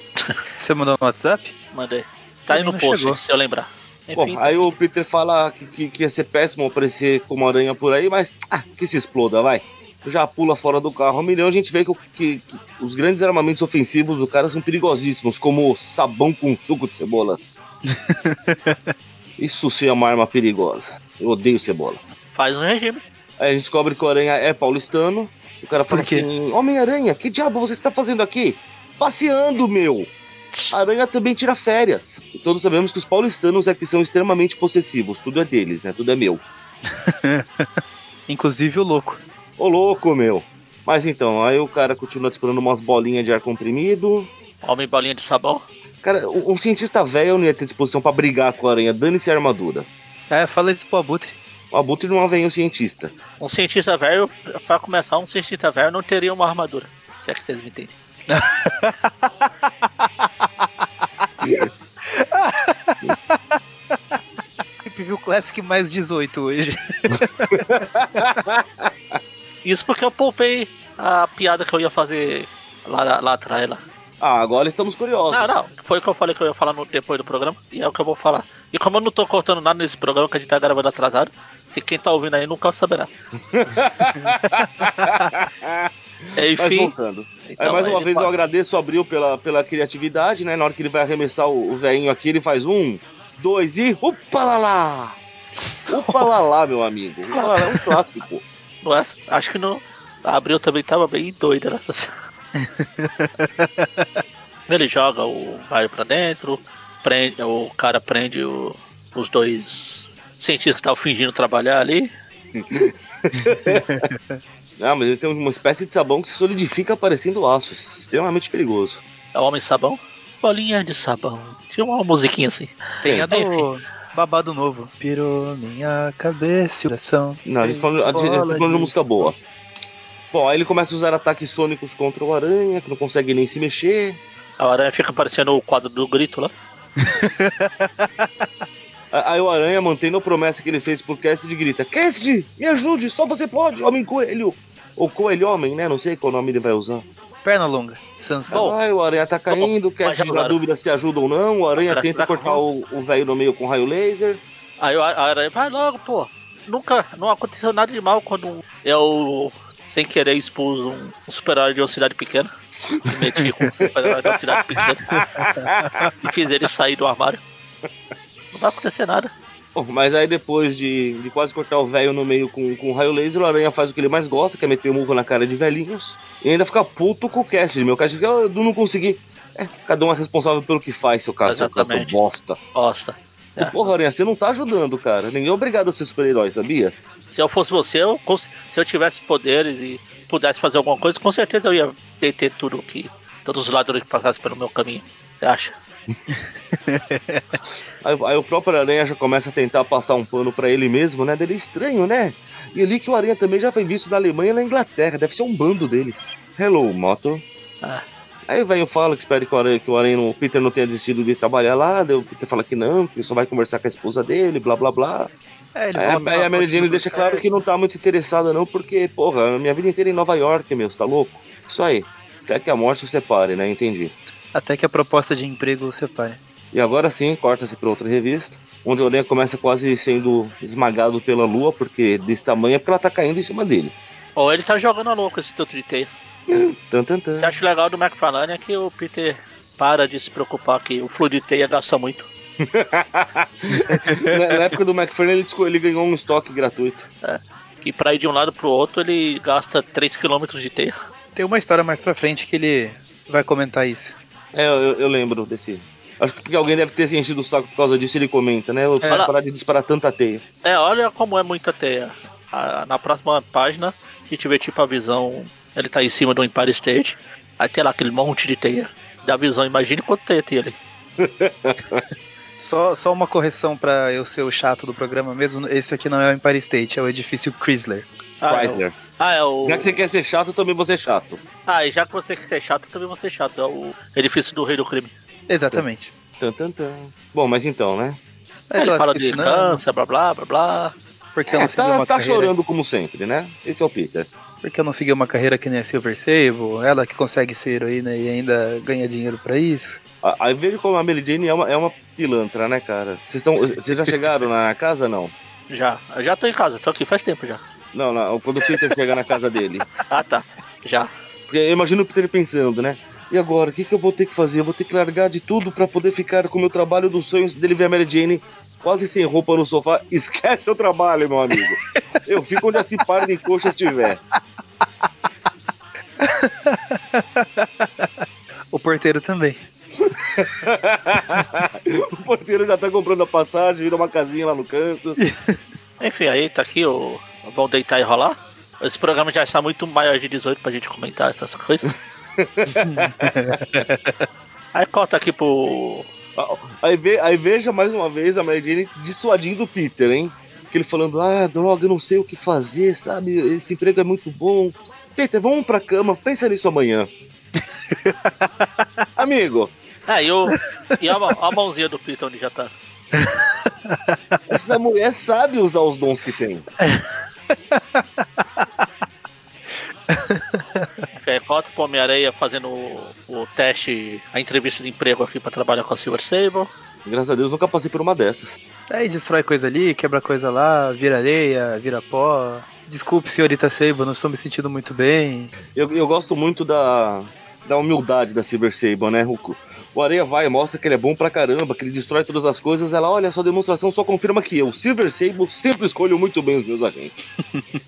Você mandou no WhatsApp? Mandei. Tá aí no post, chegou. se eu lembrar. Enfim, Bom, aí o Peter fala que, que, que ia ser péssimo aparecer como aranha por aí, mas ah, que se exploda, vai. Já pula fora do carro. A milhão a gente vê que, que- que os grandes armamentos ofensivos do cara são perigosíssimos, como sabão com suco de cebola. Isso sim é uma arma perigosa. Eu odeio cebola. faz um regime. Aí a gente descobre que o Aranha é paulistano. O cara fala assim: Homem-Aranha, que diabo você está fazendo aqui? Passeando, meu! A Aranha também tira férias. E todos sabemos que os paulistanos é que são extremamente possessivos. Tudo é deles, né? Tudo é meu. Inclusive o louco. Ô louco, meu! Mas então, aí o cara continua disparando umas bolinhas de ar comprimido. Homem bolinha de sabão. Cara, um cientista velho não ia ter disposição pra brigar com a aranha. Dane-se a armadura. É, fala isso pro Abutre. O Abutre não vem um cientista. Um cientista velho, pra começar, um cientista velho não teria uma armadura. Se é que vocês me entendem. View Classic mais 18 hoje. Isso porque eu poupei a piada que eu ia fazer lá, lá atrás. Lá. Ah, agora estamos curiosos. Não, não. Foi o que eu falei que eu ia falar no, depois do programa. E é o que eu vou falar. E como eu não tô cortando nada nesse programa que a gente tá gravando atrasado, se quem tá ouvindo aí nunca saberá. Enfim. voltando. Então, aí, mais uma vez pode. eu agradeço o Abril pela, pela criatividade, né? Na hora que ele vai arremessar o, o velhinho aqui, ele faz um, dois e. Upa lá lá! Upa lá lá, meu amigo. Upa lá lá é um clássico. Nossa, acho que não. A Abril também tava bem doida nessa. ele joga o raio pra dentro, prende, o cara prende o, os dois cientistas que estavam fingindo trabalhar ali. Não, mas ele tem uma espécie de sabão que se solidifica parecendo aço. Extremamente perigoso. É o homem sabão? Bolinha de sabão. Tinha uma musiquinha assim. Tem a do Enfim. babado novo. Pirou minha cabeça e coração. Não, a gente tá falando, de uma música boa. Bom, aí ele começa a usar ataques sônicos contra o Aranha, que não consegue nem se mexer. A Aranha fica parecendo o quadro do grito lá. Aí o Aranha, mantendo a promessa que ele fez pro Cassidy, grita: Cassidy, me ajude, só você pode, homem coelho. Ou coelho homem, né? Não sei qual nome ele vai usar. Perna longa, Sansão. Aí o Aranha tá caindo, o Cassidy na dúvida se ajuda ou não. O Aranha tenta cortar o velho no meio com raio laser. Aí o Aranha, vai logo, pô. Nunca, não aconteceu nada de mal quando eu, sem querer, expus um, um super-herói de uma cidade pequena. Meti com um super-herói de uma cidade pequena. e fiz ele sair do armário. Não vai acontecer nada. Bom, mas aí depois de, de quase cortar o velho no meio com, com raio laser, o Aranha faz o que ele mais gosta, que é meter o murro na cara de velhinhos. E ainda fica puto com o Cassidy. Meu Cassidy, eu não consegui. É, cada um é responsável pelo que faz, seu cara, seu, seu bosta. Bosta. É. Porra, Aranha, você não tá ajudando, cara. Ninguém é obrigado a ser super-herói, sabia? Se eu fosse você, eu, se eu tivesse poderes e pudesse fazer alguma coisa, com certeza eu ia deter tudo que. Todos os ladrões que passassem pelo meu caminho. Você acha? aí, aí, o próprio Aranha já começa a tentar passar um pano para ele mesmo, né? Dele é estranho, né? E ali que o Aranha também já foi visto na Alemanha e na Inglaterra. Deve ser um bando deles. Hello, Moto. Ah. Aí o velho fala que espera que o Aranha, que o Aranha, o Peter não tenha desistido de trabalhar lá. Daí o Peter fala que não, que só vai conversar com a esposa dele, blá blá blá. É, aí, aí a Mary Jane deixa claro que não tá muito interessada não, porque, porra, minha vida inteira em Nova York, meu, você tá louco? Isso aí. Até que a morte separe, né? Entendi. Até que a proposta de emprego o separe. E agora sim, corta-se para outra revista, onde o Aranha começa quase sendo esmagado pela lua, porque desse tamanho é porque ela tá caindo em cima dele. Ou ele tá jogando a louco esse tanto de teia. Tum, tum, tum. O que eu acho legal do McFarlane é que o Peter para de se preocupar que o fluido de teia gasta muito. Na época do McFarlane ele, ele ganhou um estoque gratuito. É, que pra ir de um lado pro outro ele gasta 3km de teia. Tem uma história mais pra frente que ele vai comentar isso. É, eu, eu lembro desse. Acho que alguém deve ter se enchido o saco por causa disso, ele comenta, né? Eu é. parar de disparar tanta teia. É, olha como é muita teia. na próxima página, a gente vê tipo a visão. Ele tá em cima do Empire State. Aí tem lá aquele monte de teia. Da visão, imagine quanto teia tem ali. só, só uma correção para eu ser o chato do programa mesmo. Esse aqui não é o Empire State, é o edifício Chrysler. Ah, Chrysler. É o... Ah, é o. Já que você quer ser chato, também vou ser chato. Ah, e já que você quer ser chato, também vou ser chato. É o edifício do Rei do Crime. Exatamente. Tum, tum, tum. Bom, mas então, né? É, ele fala de câncer, blá blá blá blá. Porque é, tá, tá carreira... chorando como sempre, né? Esse é o Peter. Porque eu não segui uma carreira que nem a Silver Sable, ela que consegue ser heroína e ainda ganha dinheiro para isso. Aí vejo como a Mary Jane é uma, é uma pilantra, né, cara? Vocês já chegaram na casa, não? Já, já tô em casa, tô aqui faz tempo já. Não, não, quando o Peter chega na casa dele. Ah, tá. Já. Porque eu imagino o Peter pensando, né? E agora, o que, que eu vou ter que fazer? Eu vou ter que largar de tudo para poder ficar com o meu trabalho dos sonhos dele ver a Mary Jane quase sem roupa no sofá. Esquece o trabalho, meu amigo. Eu fico onde a Cipara de coxa estiver. o porteiro também. o porteiro já tá comprando a passagem, vira uma casinha lá no Kansas. Enfim, aí tá aqui o. Vamos deitar e rolar. Esse programa já está muito maior de 18 pra gente comentar essas coisas. aí corta aqui pro. Aí, ve, aí veja mais uma vez a Mary Jane dissuadindo o Peter, hein? que ele falando, ah, droga, eu não sei o que fazer, sabe? Esse emprego é muito bom. Peter, vamos pra cama, pensa nisso amanhã. Amigo. É, e, o, e a, a mãozinha do Peter onde já tá? Essa mulher sabe usar os dons que tem. Cota pro Homem-Areia fazendo o, o, teste, a entrevista de emprego aqui pra trabalhar com a Silver Sable. Graças a Deus nunca passei por uma dessas. Aí destrói coisa ali, quebra coisa lá, vira areia, vira pó. Desculpe, senhorita Sable, não estou me sentindo muito bem. Eu, eu gosto muito da, da humildade da Silver Sable, né? O, o Areia vai e mostra que ele é bom pra caramba, que ele destrói todas as coisas. Ela, olha, sua demonstração só confirma que eu, Silver Sable, sempre escolho muito bem os meus agentes.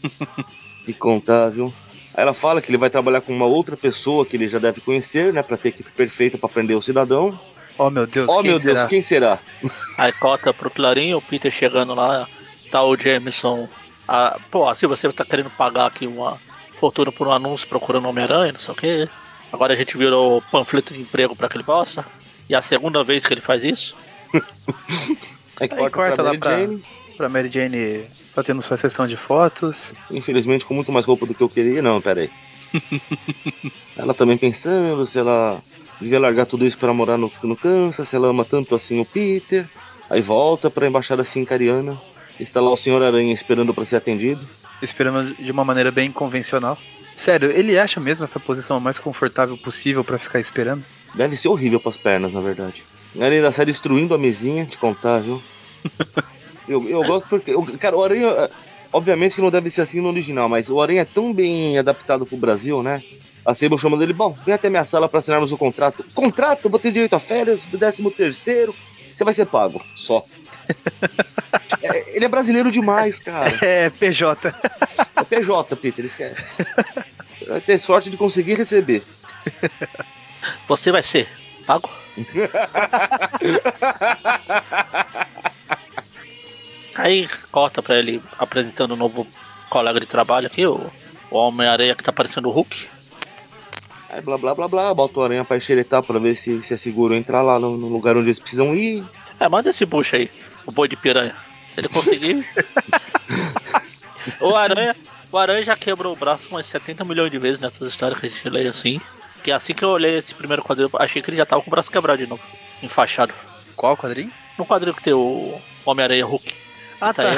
e contável. Aí ela fala que ele vai trabalhar com uma outra pessoa que ele já deve conhecer, né? Pra ter equipe perfeita para prender o cidadão. Oh meu Deus, oh, meu será? Deus, quem será? Aí cota pro Clarinho, o Peter chegando lá, tá o Jameson. A, pô, assim você tá querendo pagar aqui uma fortuna por um anúncio procurando Homem-Aranha, não sei o quê. Agora a gente virou panfleto de emprego para aquele bosta. E é a segunda vez que ele faz isso. Aí corta, Aí corta pra lá pra, pra Mary Jane fazendo sua sessão de fotos. Infelizmente com muito mais roupa do que eu queria. Não, pera aí. ela também pensando se ela devia largar tudo isso para morar no, no Kansas, se ela ama tanto assim o Peter. Aí volta pra embaixada sincariana. Está lá o Senhor Aranha esperando para ser atendido. Esperando de uma maneira bem convencional. Sério, ele acha mesmo essa posição a mais confortável possível para ficar esperando? Deve ser horrível pras pernas, na verdade. Ele ainda sai destruindo a mesinha, te contar, viu? eu, eu gosto porque. Cara, o Aranha. Obviamente que não deve ser assim no original, mas o Aranha é tão bem adaptado pro Brasil, né? A Sable chama dele, bom, vem até minha sala para assinarmos o contrato. Contrato? Vou ter direito a férias, décimo terceiro, você vai ser pago, só. é, ele é brasileiro demais, cara. É, PJ. É PJ, Peter, esquece. Vai ter sorte de conseguir receber. Você vai ser pago? Aí corta pra ele apresentando um novo colega de trabalho aqui, o, o Homem-Areia que tá parecendo o Hulk. Aí blá blá blá blá, bota o aranha pra xeretar pra ver se, se é seguro entrar lá no, no, lugar onde eles precisam ir. É, manda esse bucho aí, o boi de piranha. Se ele conseguir. o aranha. O aranha já quebrou o braço umas 70 milhões de vezes nessas histórias que a gente lê assim. Que assim que eu olhei esse primeiro quadrinho, achei que ele já tava com o braço quebrado de novo. Enfaixado. Qual quadrinho? No quadrinho que tem o Homem-Aranha Hulk. Ah, tá.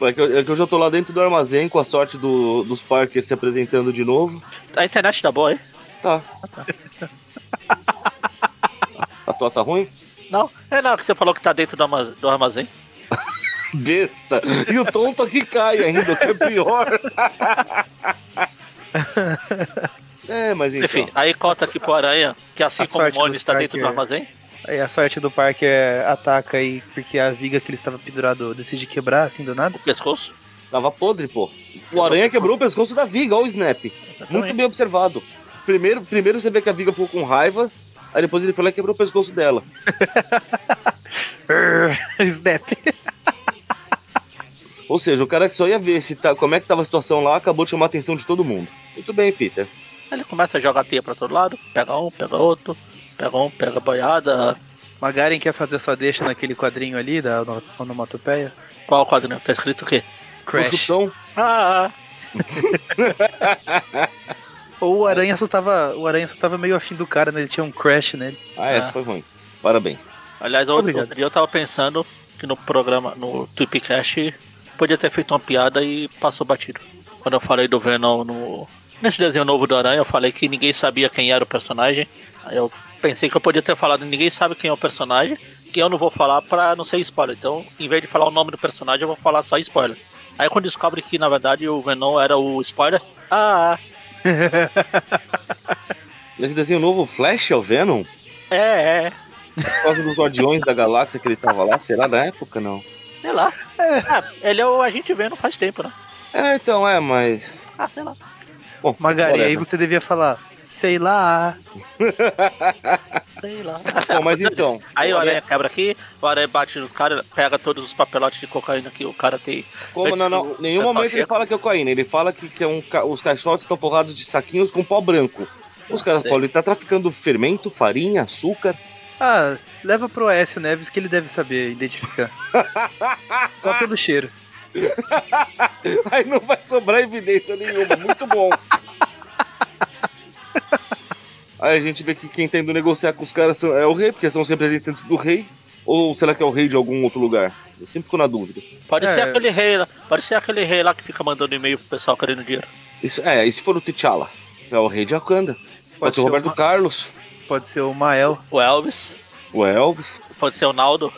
É que, eu, é que eu já tô lá dentro do armazém com a sorte do, dos Parker se apresentando de novo. A internet tá boa, hein? Tá. Ah, tá. a tua tá ruim? Não, é não, que você falou que tá dentro do, armazém. Do armazém. Besta. E o tonto aqui cai ainda, que é pior. é, mas então. Enfim, aí conta aqui pro Aranha que assim a como o Mônio está dentro do armazém. Aí a sorte do parque é ataca aí, porque a viga que ele estava pendurado decide quebrar assim do nada. O pescoço? Tava podre, pô. O aranha quebrou o pescoço da viga, olha o snap. Exatamente. Muito bem observado. Primeiro, primeiro você vê que a viga ficou com raiva, aí depois ele foi lá e quebrou o pescoço dela. snap. Ou seja, o cara que só ia ver se tá, como é que tava a situação lá, acabou de chamar a atenção de todo mundo. Muito bem, Peter. Ele começa a jogar teia pra todo lado, pega um, pega outro. Pega um, pega a boiada. Magaren quer fazer sua deixa naquele quadrinho ali da onomatopeia? Qual quadrinho? Tá escrito o quê? Crash. Ah! Ou o Aranha só tava. O Aranha só tava meio afim do cara, né? Ele tinha um crash nele. Ah, essa ah. foi ruim. Parabéns. Aliás, outro, outro dia eu tava pensando que no programa, no Tweepcast, podia ter feito uma piada e passou batido. Quando eu falei do Venom no. Nesse desenho novo do Aranha, eu falei que ninguém sabia quem era o personagem. Aí eu pensei que eu podia ter falado, ninguém sabe quem é o personagem, que eu não vou falar pra não ser spoiler. Então, em vez de falar o nome do personagem, eu vou falar só spoiler. Aí quando descobre que, na verdade, o Venom era o spoiler, ah... Nesse desenho novo, Flash é o Venom? É, é. Por causa dos Guardiões da Galáxia que ele tava lá, será da época, não? Sei lá. É. Ah, ele é o agente Venom faz tempo, né? É, então, é, mas... Ah, sei lá. Bom, Magari, aí você devia falar, Sei lá. Sei lá. Bom, mas então. Aí o aranha quebra aqui, o aranha bate nos caras, pega todos os papelotes de cocaína que o cara tem. Como? Não, não. Nenhum momento ele fala que é cocaína. Ele fala que, que é um, os caixotes estão forrados de saquinhos com pó branco. Os caras podem estar traficando fermento, farinha, açúcar. Ah, leva pro Aécio Neves que ele deve saber identificar. Só pelo cheiro. Aí não vai sobrar evidência nenhuma. Muito bom. Aí a gente vê que quem tá indo negociar com os caras é o rei, porque são os representantes do rei. Ou será que é o rei de algum outro lugar? Eu sempre fico na dúvida. Pode É. ser aquele rei lá. Pode ser aquele rei lá que fica mandando e-mail pro pessoal querendo dinheiro. Isso, é, e se for o T'Challa? É o rei de Wakanda. Pode, ser o Roberto uma- Carlos, Pode ser o Mael O Elvis. o Elvis. Pode ser o Naldo.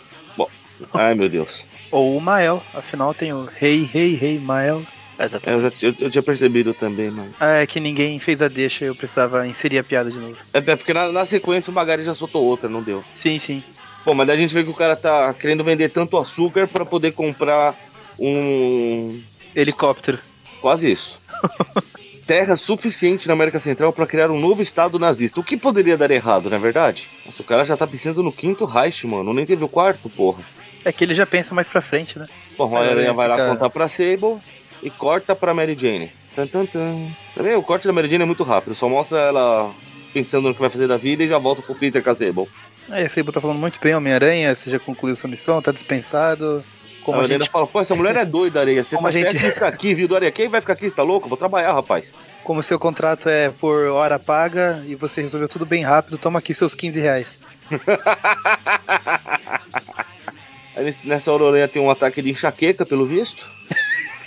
Ai, meu Deus. ou o Mael. Afinal tem o Rei, Rei, Rei, Mael. É, Exatamente. eu, já, eu, eu tinha percebido também, mano. Ah, é que ninguém fez a deixa, eu precisava inserir a piada de novo. É, é porque na, na sequência o Magari já soltou outra, não deu. Sim, sim. Bom, mas daí a gente vê que o cara tá querendo vender tanto açúcar pra poder comprar um. Helicóptero. Quase isso. Terra suficiente na América Central pra criar um novo estado nazista. O que poderia dar errado, não é verdade? Nossa, o cara já tá pensando no quinto Reich, mano. Nem teve o quarto, porra. É que ele já pensa mais pra frente, né? Bom, a É, Aranha vai lá contar pra Sable e corta pra Mary Jane. Tan, tan, tan. Tá vendo? O corte da Mary Jane é muito rápido. Só mostra ela pensando no que vai fazer da vida e já volta pro Peter com a Sable. É, esse aí tá falando muito bem, Homem-Aranha, você já concluiu sua missão, tá dispensado. Como a a gente, fala, pô, essa mulher é doida, Areia. Você Como tá a gente- ficar aqui, viu, do Areia? Quem vai ficar aqui? Você tá louco? Vou trabalhar, rapaz. como seu contrato é por hora paga e você resolveu tudo bem rápido, toma aqui seus 15 reais. Aí nessa hora o Aranha tem um ataque de enxaqueca, pelo visto.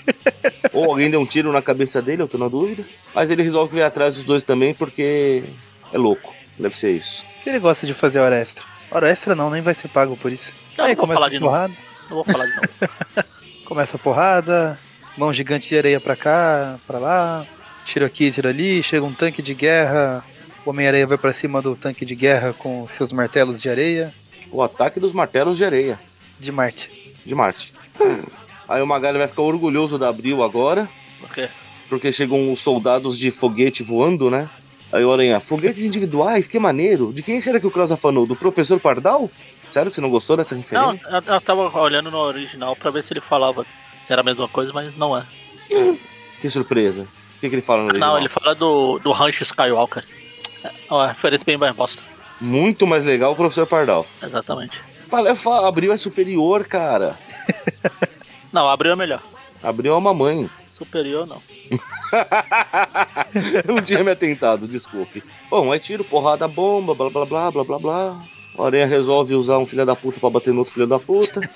Ou alguém deu um tiro na cabeça dele, eu tô na dúvida. Mas ele resolve vir atrás dos dois também porque é louco. Deve ser isso. Ele gosta de fazer hora extra. Hora extra não, nem vai ser pago por isso. Não, aí não vou começa falar a de novo. porrada, Não vou falar de novo. começa a porrada, mão gigante de areia pra cá, pra lá, tiro aqui, tiro ali, chega um tanque de guerra, o Homem-Areia vai pra cima do tanque de guerra com seus martelos de areia, O ataque dos martelos de areia. de Marte. de Marte. Aí o Magali vai ficar orgulhoso da Abril agora, Por quê? porque chegam os soldados de foguete voando, né? Aí o Aranha, foguetes individuais, que maneiro. De quem será que o Cross afanou? Do professor Pardal? Sério que você não gostou dessa Não, referência? eu, eu tava olhando no original pra ver se ele falava se era a mesma coisa, mas não é. Que surpresa. O que, que ele fala no original? Não, ele fala do, do Rancho Skywalker. É uma referência bem mais bosta. Muito mais legal o professor Pardal. Exatamente. Fala, falo, Abril é superior, cara. Não, abriu é melhor. Abril é uma mãe. Superior não. Não tinha me atentado, desculpe. Bom, aí tiro, porrada, bomba, blá blá blá blá blá blá. O Aranha resolve usar um filho da puta pra bater no outro filho da puta.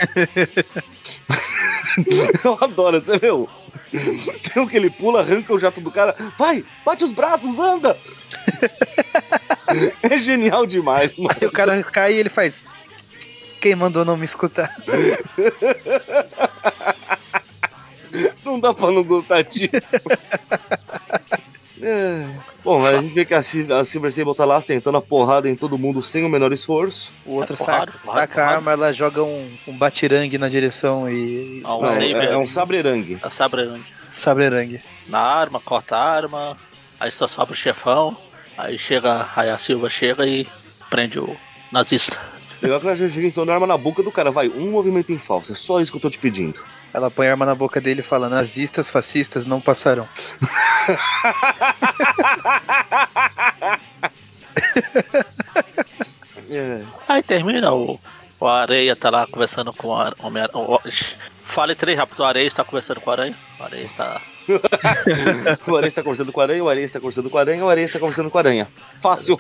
Eu adoro, você viu? Tem um que ele pula, arranca o jato do cara. Vai, bate os braços, anda! É genial demais, mano. Aí o cara cai e ele faz. Quem mandou não me escutar? Não dá pra não gostar disso. É. Bom, a gente vê que a, a Silver Sable tá lá sentando a porrada em todo mundo sem o menor esforço. O outro É porrada, saca, porrada, saca a porrada. arma, ela joga um, um batirangue na direção e. Ah, um Não, saber. é, é um sabrerangue. A Sabrerangue. Sabrerangue. Na arma, corta a arma. Aí só sobra o chefão. Aí chega. Aí a Silva chega e prende o nazista. Legal que ela já chega enfiando a arma na boca do cara. Vai, um movimento em falso. É só isso que eu tô te pedindo. Ela põe a arma na boca dele e fala: Nazistas, fascistas não passarão. É. Aí termina o. O Areia tá lá conversando com a Homem o- Fale três rápido, o Areia está conversando com a Aranha. O Areia está. O Aranha está conversando com a aranha, o Aranha está conversando com a aranha, o Aranha está conversando com a aranha. Fácil.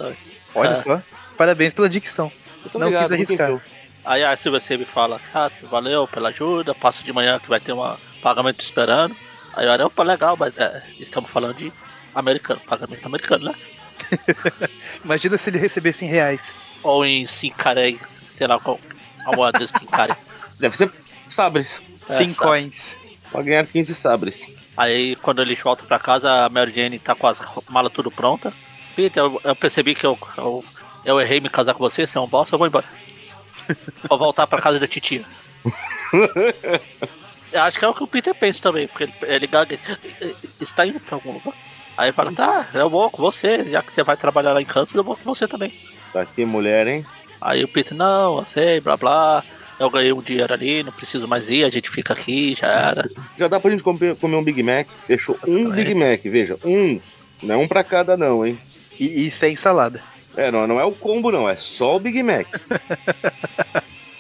Olha É. só. Parabéns pela dicção. Eu tô Não ligado, quis arriscar. muito Aí a Silva sempre fala ah, valeu pela ajuda, passa de manhã que vai ter um pagamento esperando. Aí o Aranha, opa, legal, mas é, estamos falando de americano, pagamento americano, né? Imagina se ele recebesse em reais. Ou em Sincaré, sei lá qual a moeda desse Sincaré. Deve ser sabres. É, Cinco sabe. coins. Pra ganhar 15 sabres. Aí quando eles voltam pra casa, a Mary Jane tá com as malas tudo pronta. Peter, eu, eu percebi que eu, eu, eu errei em me casar com você, você é um bosta, eu vou embora. vou voltar pra casa da titia. Eu acho que é o que o Peter pensa também, porque ele, ele gaga, está indo pra algum lugar. Aí ele fala, tá, eu vou com você, já que você vai trabalhar lá em Kansas, eu vou com você também. Tá aqui, mulher, hein? Aí o Peter, não, eu sei, blá blá, eu ganhei um dinheiro ali, não preciso mais ir, a gente fica aqui, já era. Já dá pra gente comer, comer um Big Mac. Fechou um. Big Mac, veja. Um. Não é um pra cada, não, hein? E, e sem salada. É, não, não é o combo, não, é só o Big Mac.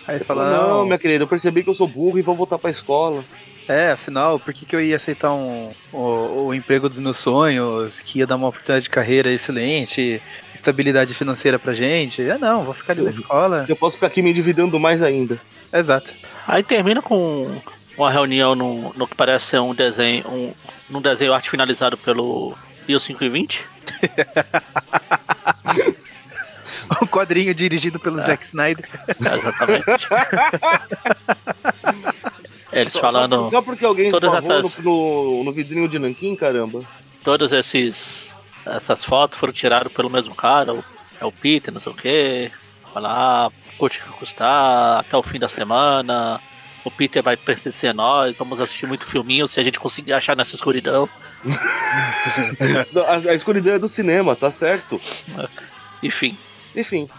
Aí Ele fala, não, não, minha querida, eu percebi que eu sou burro e vou voltar pra escola. é, afinal, por que, que eu ia aceitar um, o, o emprego dos meus sonhos, que ia dar uma oportunidade de carreira excelente, estabilidade financeira pra gente? Ah, não, vou ficar ali na escola. Eu posso ficar aqui me endividando mais ainda. Exato. Aí termina com uma reunião no, no que parece ser um desenho, um, num desenho arte finalizado pelo Bio 520. Um quadrinho dirigido pelo Zack Snyder. Exatamente. Eles falando Só porque alguém todas essas- no, no, no vidrinho de nanquim, caramba. todos esses essas fotos foram tiradas pelo mesmo cara, o- é o Peter, não sei o que. Fala, ah, curte o que custar, até o fim da semana. O Peter vai pertencer a nós, vamos assistir muito filminho se a gente conseguir achar nessa escuridão. A, a escuridão é do cinema, tá certo? Enfim, Enfim,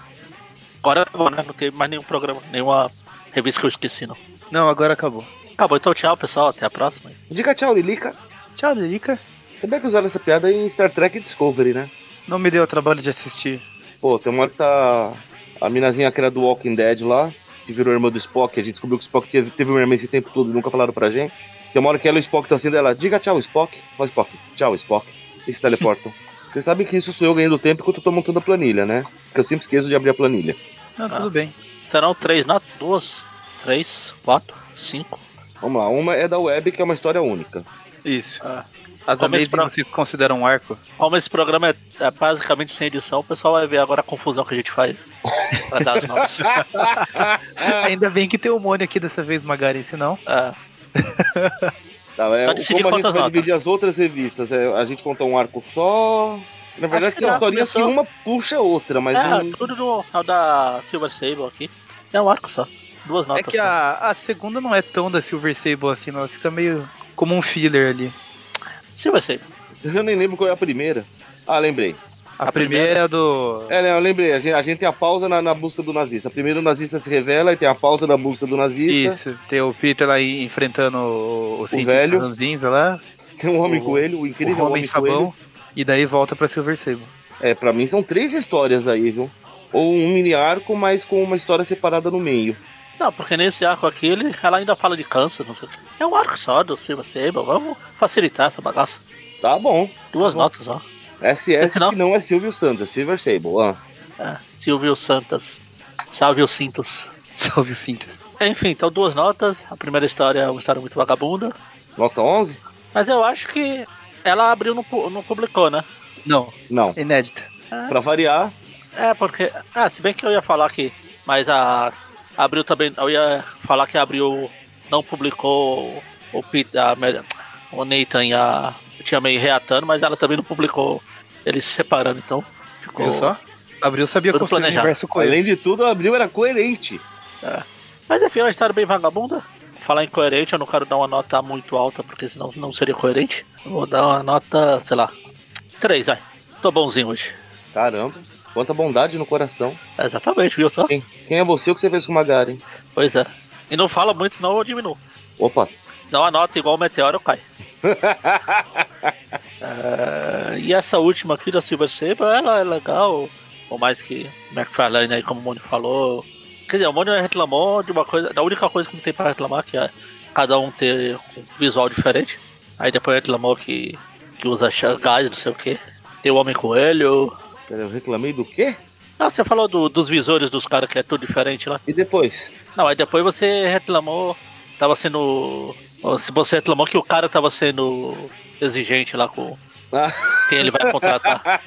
agora acabou, né? Não teve mais nenhum programa, nenhuma revista que eu esqueci, não. Não, agora acabou. Acabou, então tchau, pessoal. Até a próxima. diga tchau, Lilica. Tchau, Lilica. Sabia que usaram essa piada em Star Trek Discovery, né? Não me deu o trabalho de assistir. Pô, tem uma hora que tá a minazinha que era do Walking Dead lá, que virou irmã do Spock, a gente descobriu que o Spock teve, teve uma irmã esse tempo todo e nunca falaram pra gente. Tem uma hora que ela e o Spock estão assim dela, diga tchau, Spock. Fala, Spock, tchau, Spock. E se teleportam. Vocês sabem que isso sou eu ganhando tempo enquanto eu tô montando a planilha, né? Porque eu sempre esqueço de abrir a planilha. Não, Ah. tudo bem. Serão três notas? Duas, três, quatro, cinco. Vamos lá, uma é da web, que é uma história única. Isso. Ah. As Amazing pro- vocês consideram um arco? Como esse programa é, é basicamente sem edição, o pessoal vai ver agora a confusão que a gente faz pra dar as notas. Ainda bem que tem o Mônio aqui dessa vez, Magari, senão. É, Tá, é, Só decidir como a gente quantas vai notas. dividir as outras revistas? É, a gente conta um arco só. Na verdade, que são historinhas que começou. uma puxa a outra, mas é não- tudo do, é o da Silver Sable aqui. É um arco só. Duas É notas. que só. a, a segunda não é tão da Silver Sable assim, não. Ela fica meio como um filler ali. Silver Sable. eu já nem lembro qual é a primeira. Ah, lembrei. A, A primeira, primeira- é do. É, né, eu lembrei. A gente, a gente tem a pausa na, na busca do nazista. Primeiro o nazista se revela e tem a pausa na busca do nazista. Isso, tem o Peter lá enfrentando o, o cientista velho. ranzinza lá, Tem um homem O- coelho, o o incrível Homem homem Sabão, coelho. e daí volta pra Silver Sable. É, pra mim são três histórias aí, viu? Ou um mini arco, mas com uma história separada no meio. Não, porque nesse arco aqui ele, ela ainda fala de câncer, não sei o que. É um arco só do Silver Sable. Vamos facilitar essa bagaça. Tá bom. Duas Tá bom. notas, ó. SS Senão- não é Silvio Santos, é Silver Sable. Ah. É, Silvio Santas. Salve os cintos. Salve o síntese. Enfim, então duas notas. A primeira história é uma história muito vagabunda. Nota 11? Mas eu acho que ela abriu, não, pu- não publicou, né? Não, Não. inédita. Pra variar, É, porque. Ah, se bem que eu ia falar que. Mas a. Abril também. Eu ia falar que a Abril não publicou o Pete, a, o Nathan e a. Tinha meio reatando, mas ela também não publicou eles se separando, então. Ficou. Viu só? Abril sabia Tudo construir o universo com ele. além de tudo, Abril era coerente. Mas enfim, é uma história bem vagabunda. Falar incoerente, eu não quero dar uma nota muito alta, porque senão não seria coerente. Vou dar uma nota, sei lá. 3, vai. Tô bonzinho hoje. Caramba, quanta bondade no coração. Exatamente, viu só? Quem, quem é você o que você fez com o Magaren? Pois é. E não fala muito, senão eu diminuo. Opa, Se dá uma nota igual o Meteoro, eu É, e essa última aqui da Silver Sable, ela é legal. Por mais que McFarlane aí, como o Mônio falou. Quer dizer, o Mônio reclamou de uma coisa. Da única coisa que não tem pra reclamar, que é cada um ter um visual diferente. Aí depois reclamou que, que usa gás, não sei o que. Tem o Homem Coelho. pera, eu reclamei do quê? Não, você falou do- dos visores dos caras que é tudo diferente lá. E depois? Não, aí depois você reclamou. Tava sendo. Se você reclamou que o cara tava sendo exigente lá com Ah. quem ele vai contratar.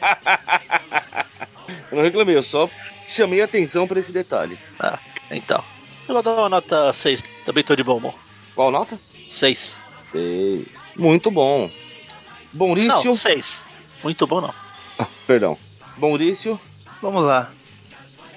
Eu não reclamei, eu só chamei atenção pra esse detalhe. Ah, então. Eu vou dar uma nota 6. Também tô de bom humor. Qual nota? 6. Seis. Muito bom. Maurício. Não, 6. Muito bom não. Perdão. Maurício. Vamos lá.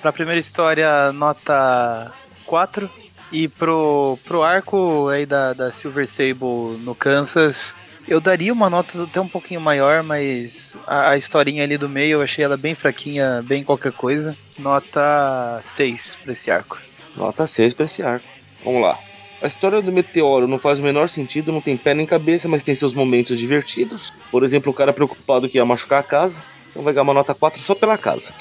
Pra primeira história, nota 4. E pro, pro arco aí da, da Silver Sable no Kansas, eu daria uma nota até um pouquinho maior, mas a, a historinha ali do meio eu achei ela bem fraquinha, bem qualquer coisa. Nota 6 pra esse arco. Nota 6 pra esse arco. Vamos lá. A história do meteoro não faz o menor sentido, não tem pé nem cabeça, mas tem seus momentos divertidos. Por exemplo, o cara preocupado que ia machucar a casa, então vai ganhar uma nota 4 só pela casa.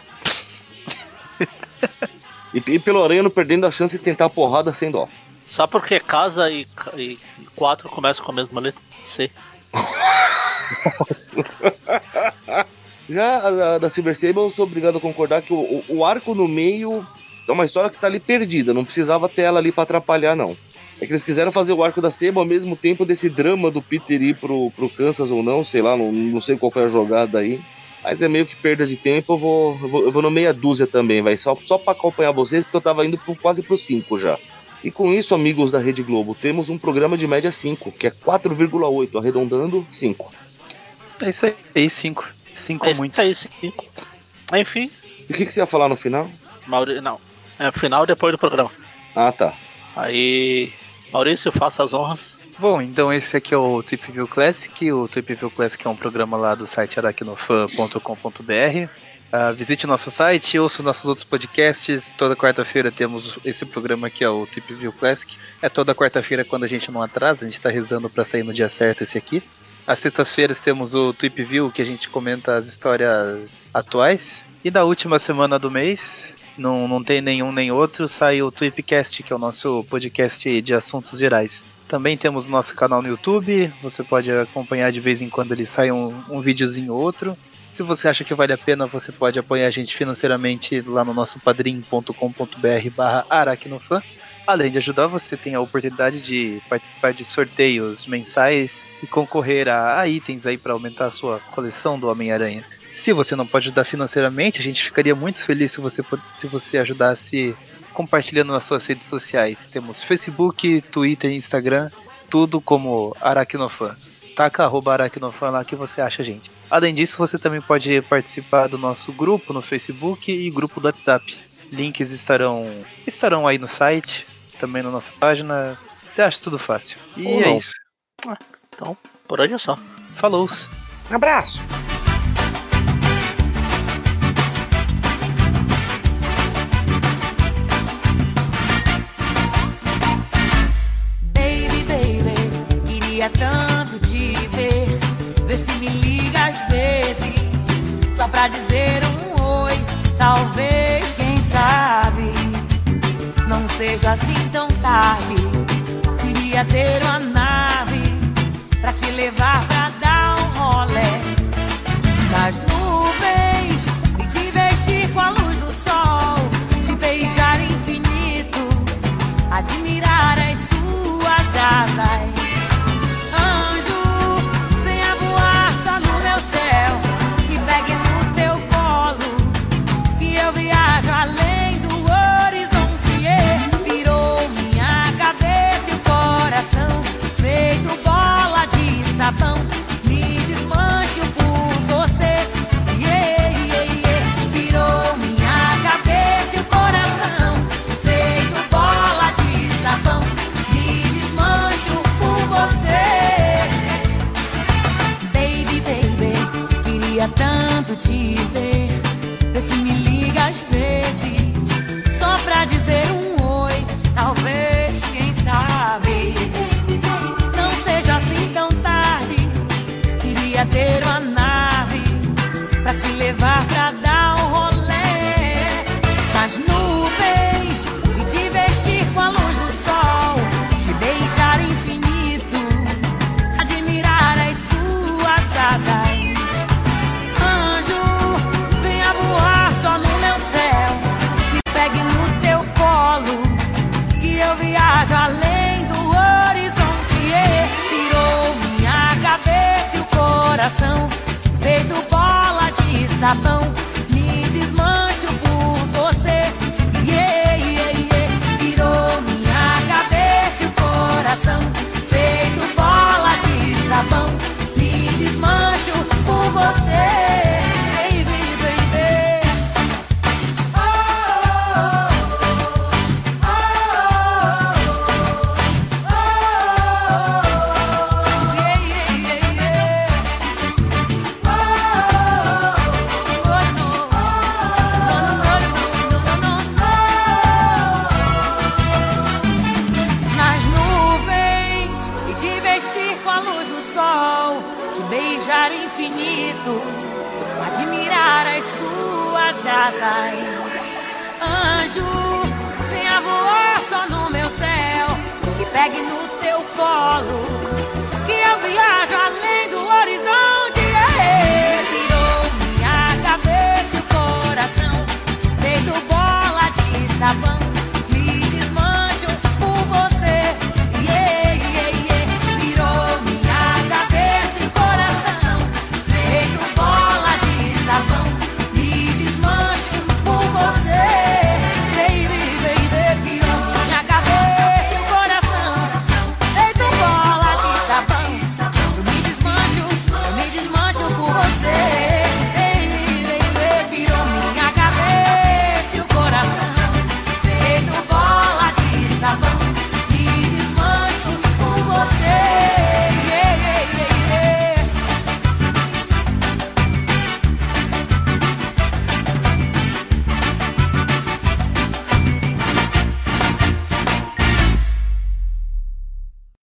E, e pelo não perdendo a chance de tentar a porrada sem dó. Só porque casa e, e quatro começam com a mesma letra C. Já a, a da Silver Sable, eu sou obrigado a concordar que o, o, o arco no meio é uma história que tá ali perdida. Não precisava ter ela ali para atrapalhar, não. É que eles quiseram fazer o arco da Sable ao mesmo tempo desse drama do Peter ir pro, pro Kansas ou não, sei lá, não, não sei qual foi a jogada aí. Mas é meio que perda de tempo, eu vou, eu vou, eu vou no meia dúzia também, vai só, só para acompanhar vocês, porque eu tava indo pro, quase pro 5 já. E com isso, amigos da Rede Globo, temos um programa de média 5, que é 4,8, arredondando 5. É isso aí, 5. 5 É é isso muito. aí, cinco. Enfim, E o que, que você ia falar no final? Mauri... não. É final depois do programa. Ah, tá. Aí, Maurício, faça as honras. Bom, então esse aqui é o Tweep View Classic. O Tweep View Classic é um programa lá do site aracnofan.com.br. Ah, visite o nosso site, ouça nossos outros podcasts. Toda quarta-feira temos esse programa aqui, ó, o Tweep View Classic. É toda quarta-feira quando a gente não atrasa, a gente tá rezando pra sair no dia certo esse aqui. Às sextas-feiras temos o Tweep View, que a gente comenta as histórias atuais. E na última semana do mês, não, não tem nenhum nem outro, sai o Tweepcast, que é o nosso podcast de assuntos gerais. Também temos o nosso canal no YouTube, você pode acompanhar de vez em quando ele sai um, um videozinho ou outro. Se você acha que vale a pena, você pode apoiar a gente financeiramente lá no nosso padrim.com.br barra aracnofan. Além de ajudar, você tem a oportunidade de participar de sorteios mensais e concorrer a, a itens aí para aumentar a sua coleção do Homem-Aranha. Se você não pode ajudar financeiramente, a gente ficaria muito feliz se você, se você ajudasse compartilhando nas suas redes sociais. Temos Facebook, Twitter e Instagram, tudo como Aracnofan. Taca arroba Aracnofan lá que você acha a gente. Além disso, você também pode participar do nosso grupo no Facebook e grupo do WhatsApp. Links estarão, estarão aí no site, também na nossa página. Você acha tudo fácil. E Ou é não. isso. Então, por hoje é só. Falou! Abraço! Seja assim tão tarde. Queria ter uma nave pra te levar pra ver. Se me liga às vezes, só pra dizer um oi. Talvez, quem sabe, não seja assim tão tarde. Queria ter uma nave pra te levar pra de sabão.